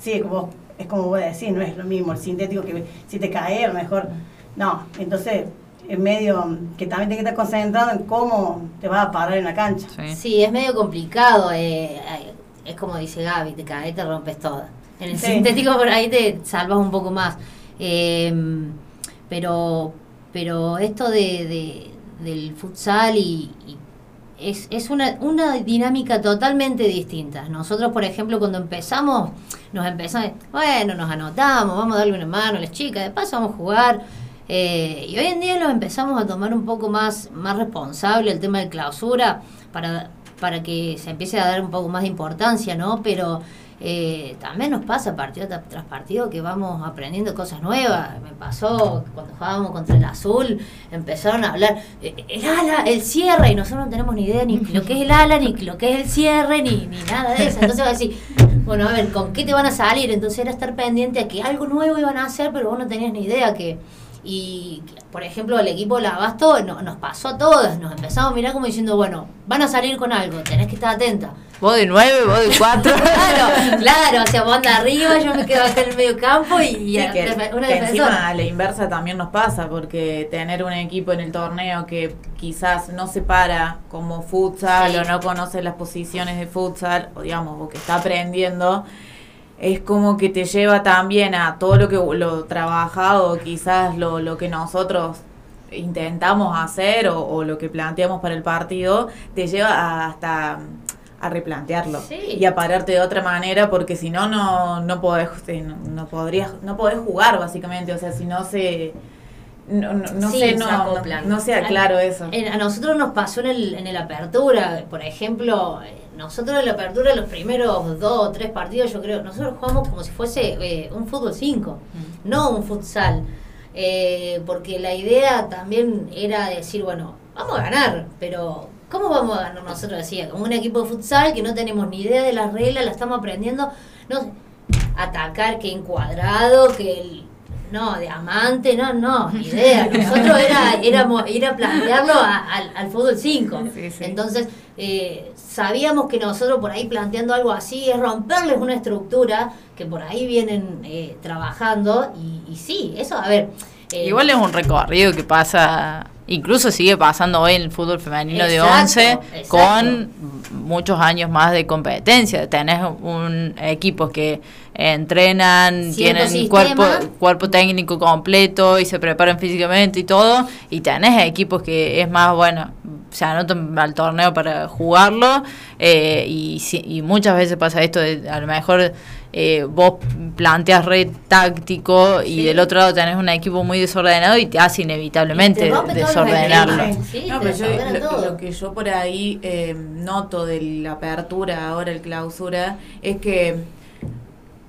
sí, como, es como voy a decir, no es lo mismo el sintético que si te cae, a lo mejor no. Entonces, es medio que también tienes que estar concentrado en cómo te vas a parar en la cancha. Sí. Sí, es medio complicado. eh, eh, es como dice Gaby, te caes, te rompes toda. En el Sí. sintético por ahí te salvas un poco más. Eh, pero, pero esto de, de- del futsal y, y es, es una, una dinámica totalmente distinta. Nosotros, por ejemplo, cuando empezamos, nos empezamos, bueno, nos anotamos, vamos a darle una mano a las chicas, de paso vamos a jugar. Eh, y hoy en día lo empezamos a tomar un poco más, más responsable el tema de clausura para, para que se empiece a dar un poco más de importancia, ¿no? Pero eh, también nos pasa partido tras partido que vamos aprendiendo cosas nuevas. Me pasó cuando jugábamos contra el azul, empezaron a hablar eh, el ala, el cierre, y nosotros no tenemos ni idea ni lo que es el ala, ni lo que es el cierre, ni, ni nada de eso. Entonces va bueno, a ver, ¿con qué te van a salir? Entonces era estar pendiente a que algo nuevo iban a hacer, pero vos no tenías ni idea que... Y, por ejemplo, el equipo del Abasto no- nos pasó a todas, nos empezamos a mirar como diciendo, bueno, van a salir con algo, tenés que estar atenta. Vos de nueve, vos de cuatro. Claro, claro, o sea, vos andás arriba, yo me quedo acá en el medio campo y, y Sí, a- que, una que encima a la inversa también nos pasa, porque tener un equipo en el torneo que quizás no se para como futsal Sí. o no conoce las posiciones de futsal, o digamos, o que está aprendiendo, es como que te lleva también a todo lo que lo trabajado, quizás lo, lo que nosotros intentamos hacer o, o lo que planteamos para el partido, te lleva a- hasta a replantearlo y a pararte de otra manera porque si no no no podés eh, no, no podrías no podés jugar básicamente. O sea si no se no, no, no Sí, sé se no, acoplan. no sea claro eso. a nosotros nos pasó en el, en el apertura, por ejemplo, nosotros en la apertura los primeros dos o tres partidos, yo creo, nosotros jugamos como si fuese eh, un fútbol 5, no un futsal. Eh, porque la idea también era decir, bueno, vamos a ganar, pero ¿cómo vamos a ganar nosotros así? Como un equipo de futsal que no tenemos ni idea de las reglas, la estamos aprendiendo, no atacar que encuadrado, que el no, diamante, no, no, ni idea. Nosotros era, éramos, ir a plantearlo a- al, al fútbol 5. Entonces, eh, sabíamos que nosotros por ahí planteando algo así es romperles una estructura que por ahí vienen eh, trabajando y, y sí, eso, a ver. eh, Igual es un recorrido que pasa, incluso sigue pasando hoy en el fútbol femenino de Exacto, 11 exacto. con muchos años más de competencia. Tenés un equipo que entrenan, tienen sistema. cuerpo cuerpo técnico completo y se preparan físicamente y todo, y tenés equipos que es más bueno, se anotan al torneo para jugarlo eh, y, si- y muchas veces pasa esto de a lo mejor eh, vos planteas re táctico y del otro lado tenés un equipo muy desordenado y te hace inevitablemente desordenarlo. No, pero yo, lo, lo que yo por ahí eh, noto de la apertura, ahora el clausura, es que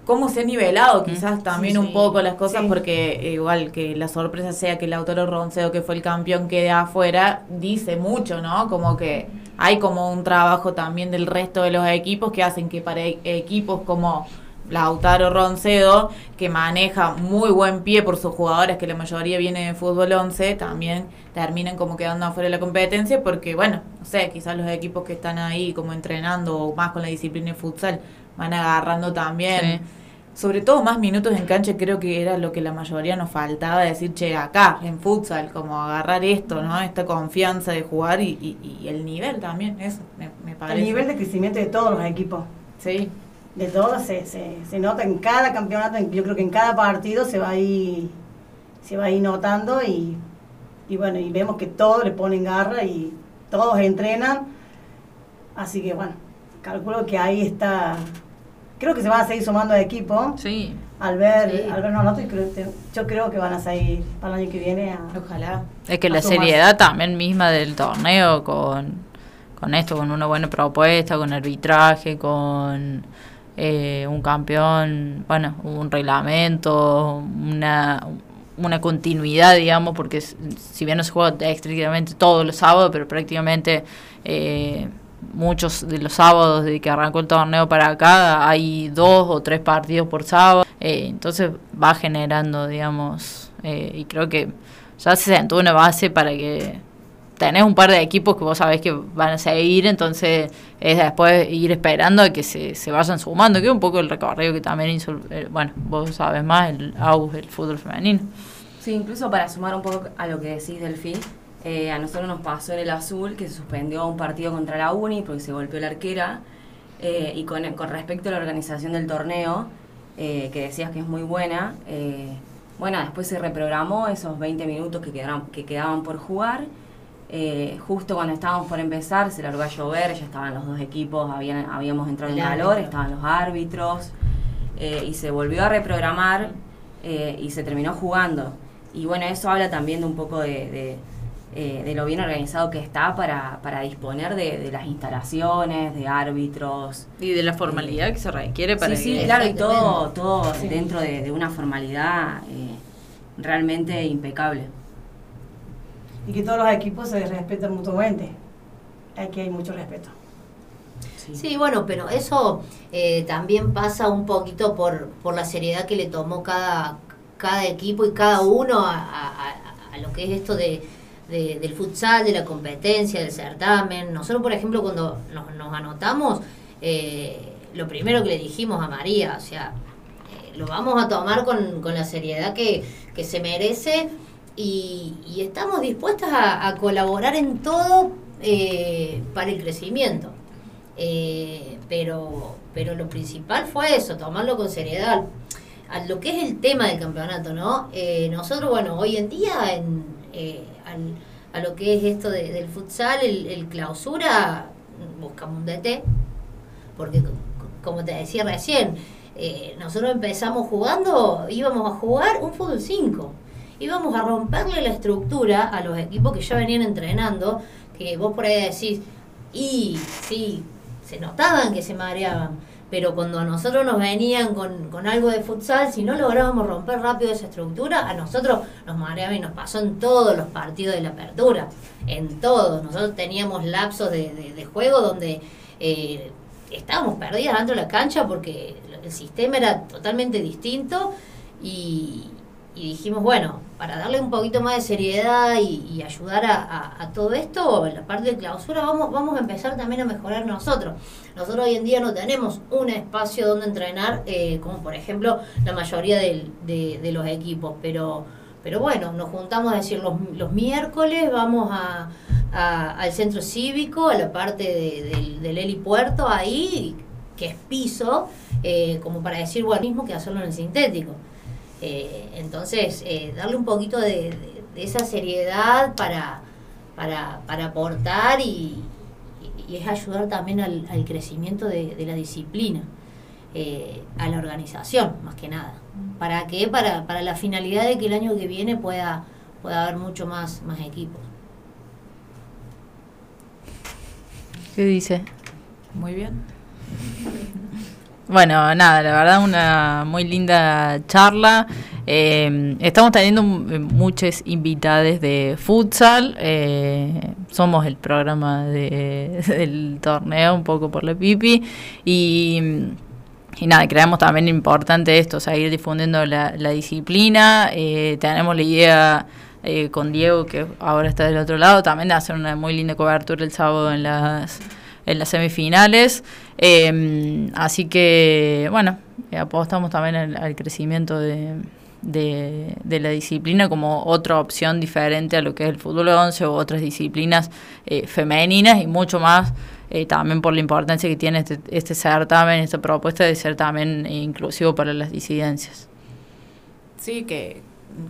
cómo se ha nivelado quizás también un poco las cosas porque igual que la sorpresa sea que el Lautaro Ronceo que fue el campeón quede afuera dice mucho no como que hay como un trabajo también del resto de los equipos que hacen que para e- equipos como Lautaro Roncedo que maneja muy buen pie por sus jugadores que la mayoría viene de fútbol 11 también terminen como quedando afuera de la competencia porque bueno no sé quizás los equipos que están ahí como entrenando o más con la disciplina de futsal van agarrando también sobre todo más minutos en cancha creo que era lo que la mayoría nos faltaba decir che acá en futsal como agarrar esto no esta confianza de jugar y, y- y el nivel también eso me, me parece El nivel de crecimiento de todos los equipos. Sí. De todos se, se, se nota en cada campeonato, yo creo que en cada partido se va ahí, se va ahí notando y, y bueno, y vemos que todos le ponen garra y todos entrenan. Así que bueno, calculo que ahí está. Creo que se van a seguir sumando de equipo. Sí. Al ver, Sí. al ver que- yo creo que van a seguir para el año que viene. A, Ojalá. Es que la seriedad también misma del torneo con, con esto, con una buena propuesta, con arbitraje, con eh, un campeón, bueno, un reglamento, una, una continuidad, digamos, porque si bien no se juega estrictamente todos los sábados, pero prácticamente eh, muchos de los sábados desde que arrancó el torneo para acá hay dos o tres partidos por sábado, eh, entonces va generando, digamos, eh, y creo que ya se sentó una base para que tenés un par de equipos que vos sabés que van a seguir, entonces es después ir esperando a que se, se vayan sumando, que es un poco el recorrido que también hizo, eh, bueno, vos sabés más, el AUS, el fútbol femenino. Sí, incluso para sumar un poco a lo que decís del FI, eh, a nosotros nos pasó en el azul que se suspendió un partido contra la Uni porque se golpeó la arquera. eh, y con, con respecto a la organización del torneo, eh, que decías que es muy buena, bueno, después se reprogramó esos 20 minutos que quedaban, que quedaban por jugar. Eh, justo cuando estábamos por empezar, se largó a llover, ya estaban los dos equipos, habían, habíamos entrado en El calor, árbitro. estaban los árbitros, eh, y se volvió a reprogramar eh, y se terminó jugando. Y bueno, eso habla también de un poco de, de, eh, de lo bien organizado que está para, para disponer de, de las instalaciones, de árbitros. Y de la formalidad que se requiere para Sí, sí, que- claro, y todo, todo Sí. dentro de, de una formalidad eh, realmente impecable. Y que todos los equipos se respetan mutuamente. Aquí hay mucho respeto. Sí, bueno, pero eso eh, también pasa un poquito por, por la seriedad que le tomó cada, cada equipo y cada uno a, a- a- a lo que es esto de, de- del futsal, de la competencia, del certamen. Nosotros, por ejemplo, cuando nos, nos anotamos, eh, lo primero que le dijimos a María, o sea, eh, lo vamos a tomar con, con la seriedad que, que se merece y, y estamos dispuestas a, colaborar en todo eh, para el crecimiento. Eh, pero, pero lo principal fue eso, tomarlo con seriedad. A lo que es el tema del campeonato, ¿no? Eh, nosotros, bueno, hoy en día, en, eh, al- a lo que es esto de- del futsal, el, clausura, buscamos un DT, porque co- como te decía recién, eh, nosotros empezamos jugando, íbamos a jugar un fútbol 5. Íbamos a romperle la estructura a los equipos que ya venían entrenando, que vos por ahí decís, y sí, se notaban que se mareaban, pero cuando a nosotros nos venían con, con algo de futsal, si no lográbamos romper rápido esa estructura, a nosotros nos mareaba y nos pasó en todos los partidos de la apertura, en todos. Nosotros teníamos lapsos de, de- de juego donde eh, estábamos perdidas dentro de la cancha porque el sistema era totalmente distinto y, y dijimos, bueno, para darle un poquito más de seriedad y, ayudar a, todo esto, en la parte de clausura vamos, vamos a empezar también a mejorar nosotros. Nosotros hoy en día no tenemos un espacio donde entrenar, eh, como por ejemplo la mayoría de, los equipos, pero, pero bueno, nos juntamos a decir los, los miércoles, vamos a, al centro cívico, a la parte de- del, del helipuerto ahí, que es piso, eh, como para decir, bueno, mismo que hacerlo en el sintético. Eh, entonces, eh, darle un poquito de, de- de esa seriedad para, para, para aportar y, es ayudar también al, al crecimiento de, de la disciplina, eh, a la organización, más que nada. ¿Para qué? Para, para la finalidad de que el año que viene pueda, pueda haber mucho más, más equipos. ¿Qué dice? Muy bien. Bueno, nada, la verdad una muy linda charla. Eh, estamos teniendo m- muchas invitadas de futsal. eh, somos el programa de- del torneo, un poco por la pipi. Y, y nada, creemos también importante esto, seguir difundiendo la, la disciplina. Eh, tenemos la idea eh, con Diego, que ahora está del otro lado, también de hacer una muy linda cobertura el sábado en las en las semifinales. Eh, así que, bueno, apostamos también al, al crecimiento de, de, la disciplina como otra opción diferente a lo que es el fútbol 11 o otras disciplinas eh, femeninas y mucho más eh, también por la importancia que tiene este, este certamen, esta propuesta de ser también inclusivo para las disidencias. Sí, que,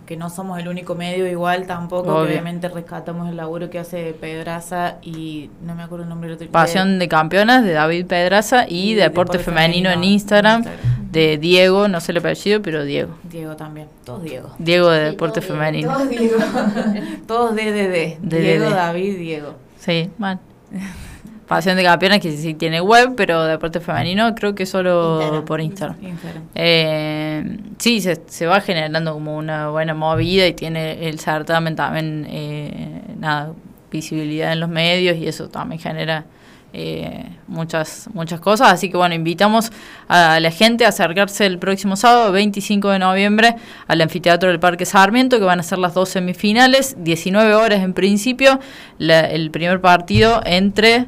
que no somos el único medio igual tampoco, que obviamente rescatamos el laburo que hace Pedraza y no me acuerdo el nombre del otro. Pasión de Campeonas de David Pedraza y, Y Deporte, Deporte Femenino, Femenino en Instagram, Instagram. de Diego, no sé el apellido, pero Diego. Diego también, todos Diego. Diego de Deporte Femenino. Todos Diego. todos DDD. Diego, David, Diego. Sí, man. Pasión de Campeonas que sí tiene web, pero Deporte Femenino creo que solo Instagram. por Instagram. Instagram. Eh, sí, se, se va generando como una buena movida y tiene el certamen también, eh, nada, visibilidad en los medios y eso también genera eh, muchas, muchas cosas. Así que bueno, invitamos a la gente a acercarse el próximo sábado, 25 de noviembre, al anfiteatro del Parque Sarmiento, que van a ser las dos semifinales, 19 horas en principio, la- el primer partido entre...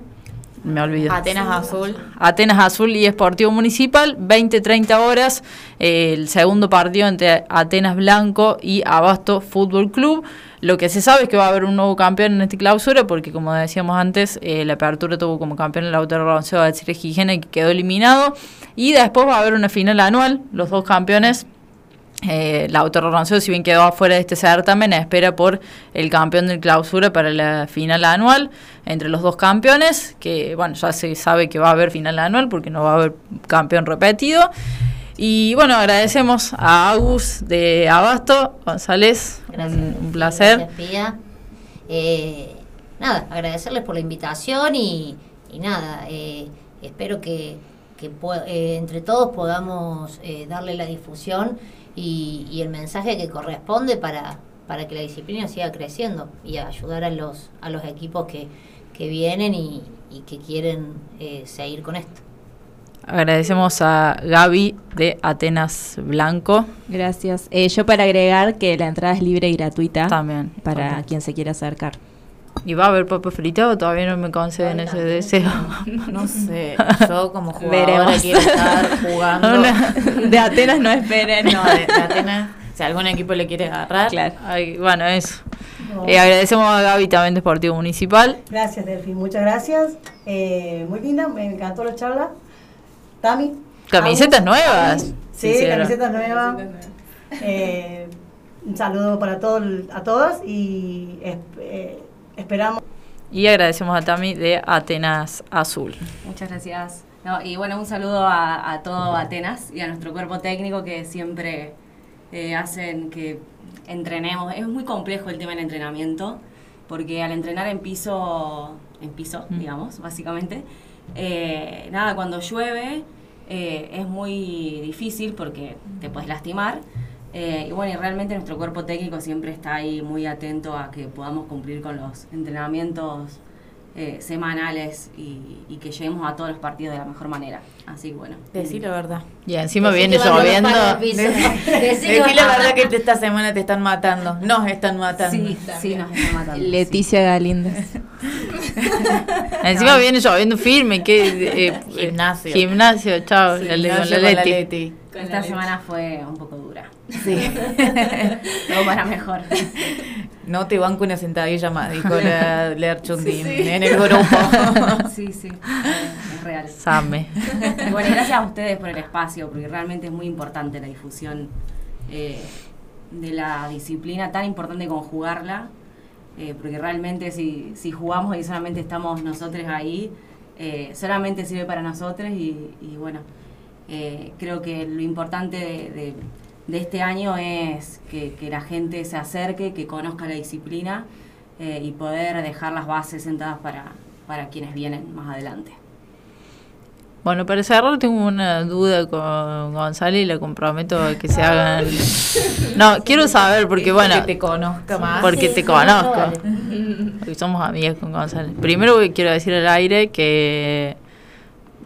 Me olvido. Atenas Azul. Atenas Azul y Esportivo Municipal, 20-30 horas. eh, el segundo partido entre Atenas Blanco y Abasto Fútbol Club. Lo que se sabe es que va a haber un nuevo campeón en esta clausura, porque como decíamos antes, eh, la apertura tuvo como campeón el Lautaro Ronceo de Chile y que quedó eliminado. Y después va a haber una final anual, los dos campeones. Eh, Lautaro Ronceo, si bien quedó afuera de este certamen, espera por el campeón de clausura para la final anual entre los dos campeones, que bueno, ya se sabe que va a haber final anual porque no va a haber campeón repetido. Y bueno, agradecemos a Agus de Abasto, González, un, un placer. Gracias, Pía. Eh, nada, agradecerles por la invitación y, y nada, eh, espero que, eh, entre todos podamos darle la difusión y, y el mensaje que corresponde para, para que la disciplina siga creciendo y ayudar a los, a los equipos que, que vienen y, y que quieren eh, seguir con esto. Agradecemos a Gaby de Atenas Blanco. Gracias. Eh, yo para agregar que la entrada es libre y gratuita. También. Para también. quien se quiera acercar. ¿Y va a haber papa frita o todavía no me conceden ese deseo? No sé, yo como jugadora Veremos. quiero estar jugando. Una- de Atenas no esperen. No, de, de Atenas, si algún equipo le quiere agarrar. Ay, bueno, eso. Eh, agradecemos a Gaby también de Deportivo Municipal. Gracias, Delfi, muchas gracias. Eh, muy linda, me encantó la charla. Tami. Camisetas Agus, nuevas. Tami. Sí, camisetas nuevas. Eh, un saludo para todo, a todas y eh, esperamos. Y agradecemos a Tami de Atenas Azul. Muchas gracias. No, y bueno, un saludo a, a todo Atenas y a nuestro cuerpo técnico que siempre eh, hacen que entrenemos. Es muy complejo el tema del entrenamiento, porque al entrenar en piso, en piso, Mm. digamos, básicamente, eh, nada, cuando llueve eh, es muy difícil porque te puedes lastimar. Eh, y bueno, y realmente nuestro cuerpo técnico siempre está ahí muy atento a que podamos cumplir con los entrenamientos eh, semanales y, y que lleguemos a todos los partidos de la mejor manera. Así que bueno. Decí la verdad. Y encima Decí viene lloviendo. Decí Decí la verdad que esta semana te están matando. Nos están matando. Sí, sí, nos están matando. Leticia Galíndez. Encima viene lloviendo firme. Que, eh, Gimnasio. Gimnasio, chao. Sí, la- con la Leti. Esta semana fue un poco dura. Sí. Todo para mejor. No te banco una sentadilla más, dijo la Lear Chundin Sí, sí. en el grupo. Sí, sí, es real. Same. Y bueno, gracias a ustedes por el espacio, porque realmente es muy importante la difusión eh, de la disciplina, tan importante como jugarla, eh, porque realmente si, si jugamos y solamente estamos nosotros ahí, eh, solamente sirve para nosotros y, y bueno, eh, creo que lo importante de, de- de este año es que, que la gente se acerque, que conozca la disciplina eh, y poder dejar las bases sentadas para, para quienes vienen más adelante. Bueno, para cerrar tengo una duda con Gonzalo y la comprometo a que se hagan... No, quiero saber porque bueno... Que te conozca más. Porque Sí, te sí, conozco. vale. Porque somos amigas con González. Primero quiero decir al aire que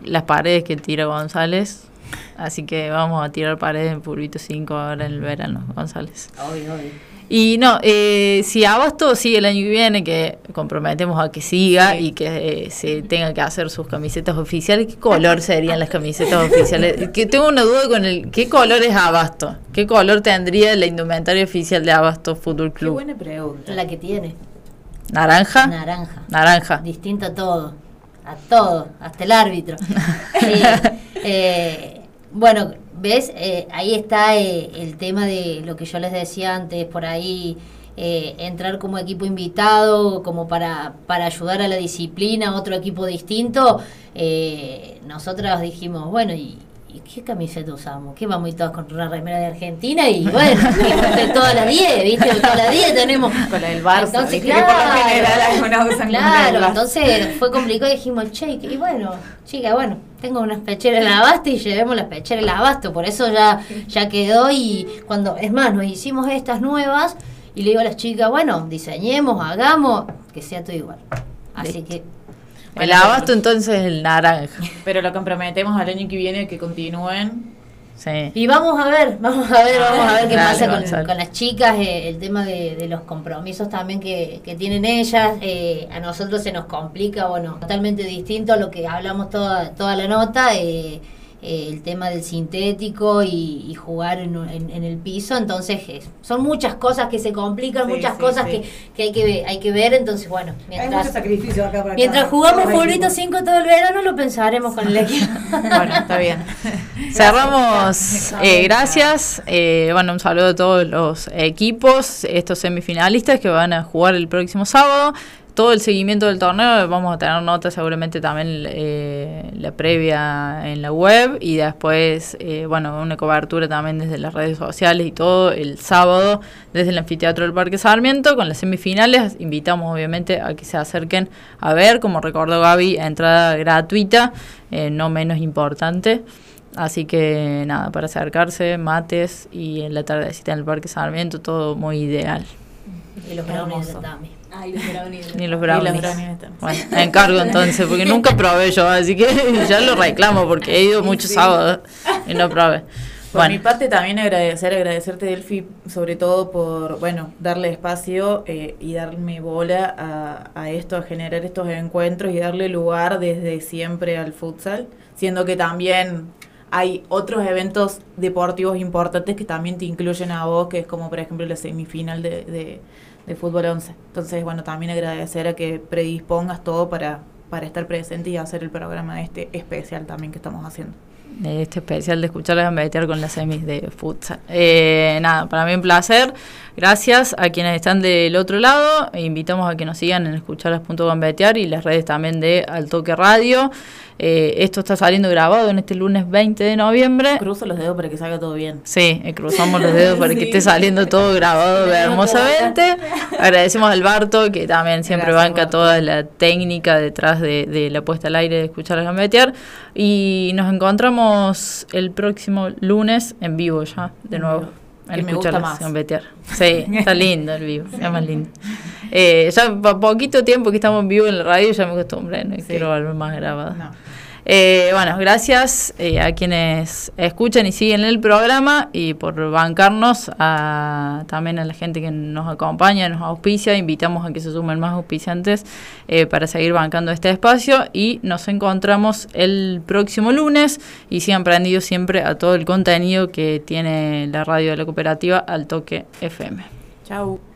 las paredes que tira González, así que vamos a tirar paredes en Pulvito 5 ahora en el verano, González. Obvio, obvio. Y no, eh, si Abasto sigue el año que viene, que comprometemos a que siga y que eh, se tenga que hacer sus camisetas oficiales, ¿qué color serían las camisetas oficiales? Que tengo una duda con el, ¿qué color es Abasto? ¿Qué color tendría la indumentaria oficial de Abasto Fútbol Qué Club? buena pregunta. La que tiene. ¿Naranja? Naranja. Naranja. Distinto a todo. A todo. Hasta el árbitro. Sí. Eh, bueno, ¿ves? Eh, ahí está eh, el tema de lo que yo les decía antes, por ahí eh, entrar como equipo invitado, como para, para ayudar a la disciplina, otro equipo distinto. Eh, nosotros dijimos, bueno, ¿y, y qué camiseta usamos? ¿Qué vamos a ir todos con una remera de Argentina? Y bueno, de todas las 10, ¿viste? Todas las 10 tenemos. Con la del Barça, Entonces, viste que por lo general claro, usan la claro, entonces fue complicado y dijimos, che, y bueno, chica, bueno, tengo unas pecheras de abasto y llevemos las pecheras de abasto, por eso ya, ya quedó y cuando, es más, nos hicimos estas nuevas y le digo a las chicas, bueno, diseñemos, hagamos, que sea todo igual. Así que... El abasto entonces es el naranja. Pero lo comprometemos al año que viene que continúen. Sí. Y vamos a ver, vamos a ver, vamos a ver qué Dale, pasa con, las chicas, eh, el tema de, de los compromisos también que, que tienen ellas, eh, a nosotros se nos complica, bueno, totalmente distinto a lo que hablamos toda, toda la nota, eh, eh, el tema del sintético y, y jugar en, un- en- en el piso, entonces son muchas cosas que se complican, Sí, muchas sí, cosas sí. Que, que hay que ver, hay que ver, entonces bueno, Hay mientras, mucho sacrificio acá para mientras jugamos equipo. 5 todo el verano lo pensaremos con el equipo. Bueno, está bien. Cerramos, eh, gracias. Eh, bueno, un saludo a todos los equipos, estos semifinalistas que van a jugar el próximo sábado. Todo el seguimiento del torneo, vamos a tener notas seguramente también eh, la previa en la web y después, eh, bueno, una cobertura también desde las redes sociales y todo el sábado desde el anfiteatro del Parque Sarmiento con las semifinales. Invitamos obviamente a que se acerquen a ver, como recordó Gaby, entrada gratuita, eh, no menos importante. Así que nada, para acercarse, mates y en la tardecita en el Parque Sarmiento, todo muy ideal. y los Tami. Ay, los brownies. Ni los Y brownies. los brownies están. Bueno, me encargo entonces, porque nunca probé yo, así que ya lo reclamo porque he ido muchos sí. sábados y no probé. Por mi parte también agradecer, agradecerte Delphi, sobre todo por, bueno, darle espacio eh, y darme bola a, a esto, a generar estos encuentros y darle lugar desde siempre al futsal, siendo que también hay otros eventos deportivos importantes que también te incluyen a vos, que es como por ejemplo la semifinal de, de, de Fútbol 11. Entonces, bueno, también agradecer a que predispongas todo para, para estar presente y hacer el programa este especial también que estamos haciendo de este especial de escuchar a gambetear con las semis de futsal. Eh, nada, para mí un placer. Gracias a quienes están del otro lado. E invitamos a que nos sigan en escucharlas.gambetear y las redes también de Altoque Radio. Eh, esto está saliendo grabado en este lunes 20 de noviembre. Cruzo los dedos para que salga todo bien. Sí, eh, cruzamos los dedos para que esté saliendo todo grabado hermosamente. Agradecemos al Barto, que también siempre banca toda la técnica detrás de, la puesta al aire de escuchar a gambetear. Y nos encontramos el próximo lunes en vivo ya, de nuevo. Que me gusta más. Gambetear. Sí, está lindo el vivo, es más lindo. Eh, ya poquito tiempo que estamos en vivo en la radio ya me acostumbré, no quiero volver más grabado. Eh, bueno, gracias eh, a quienes escuchan y siguen el programa y por bancarnos, a, también a la gente que nos acompaña, nos auspicia, invitamos a que se sumen más auspiciantes eh, para seguir bancando este espacio y nos encontramos el próximo lunes y sigan prendidos siempre a todo el contenido que tiene la radio de la cooperativa al toque FM. Chau.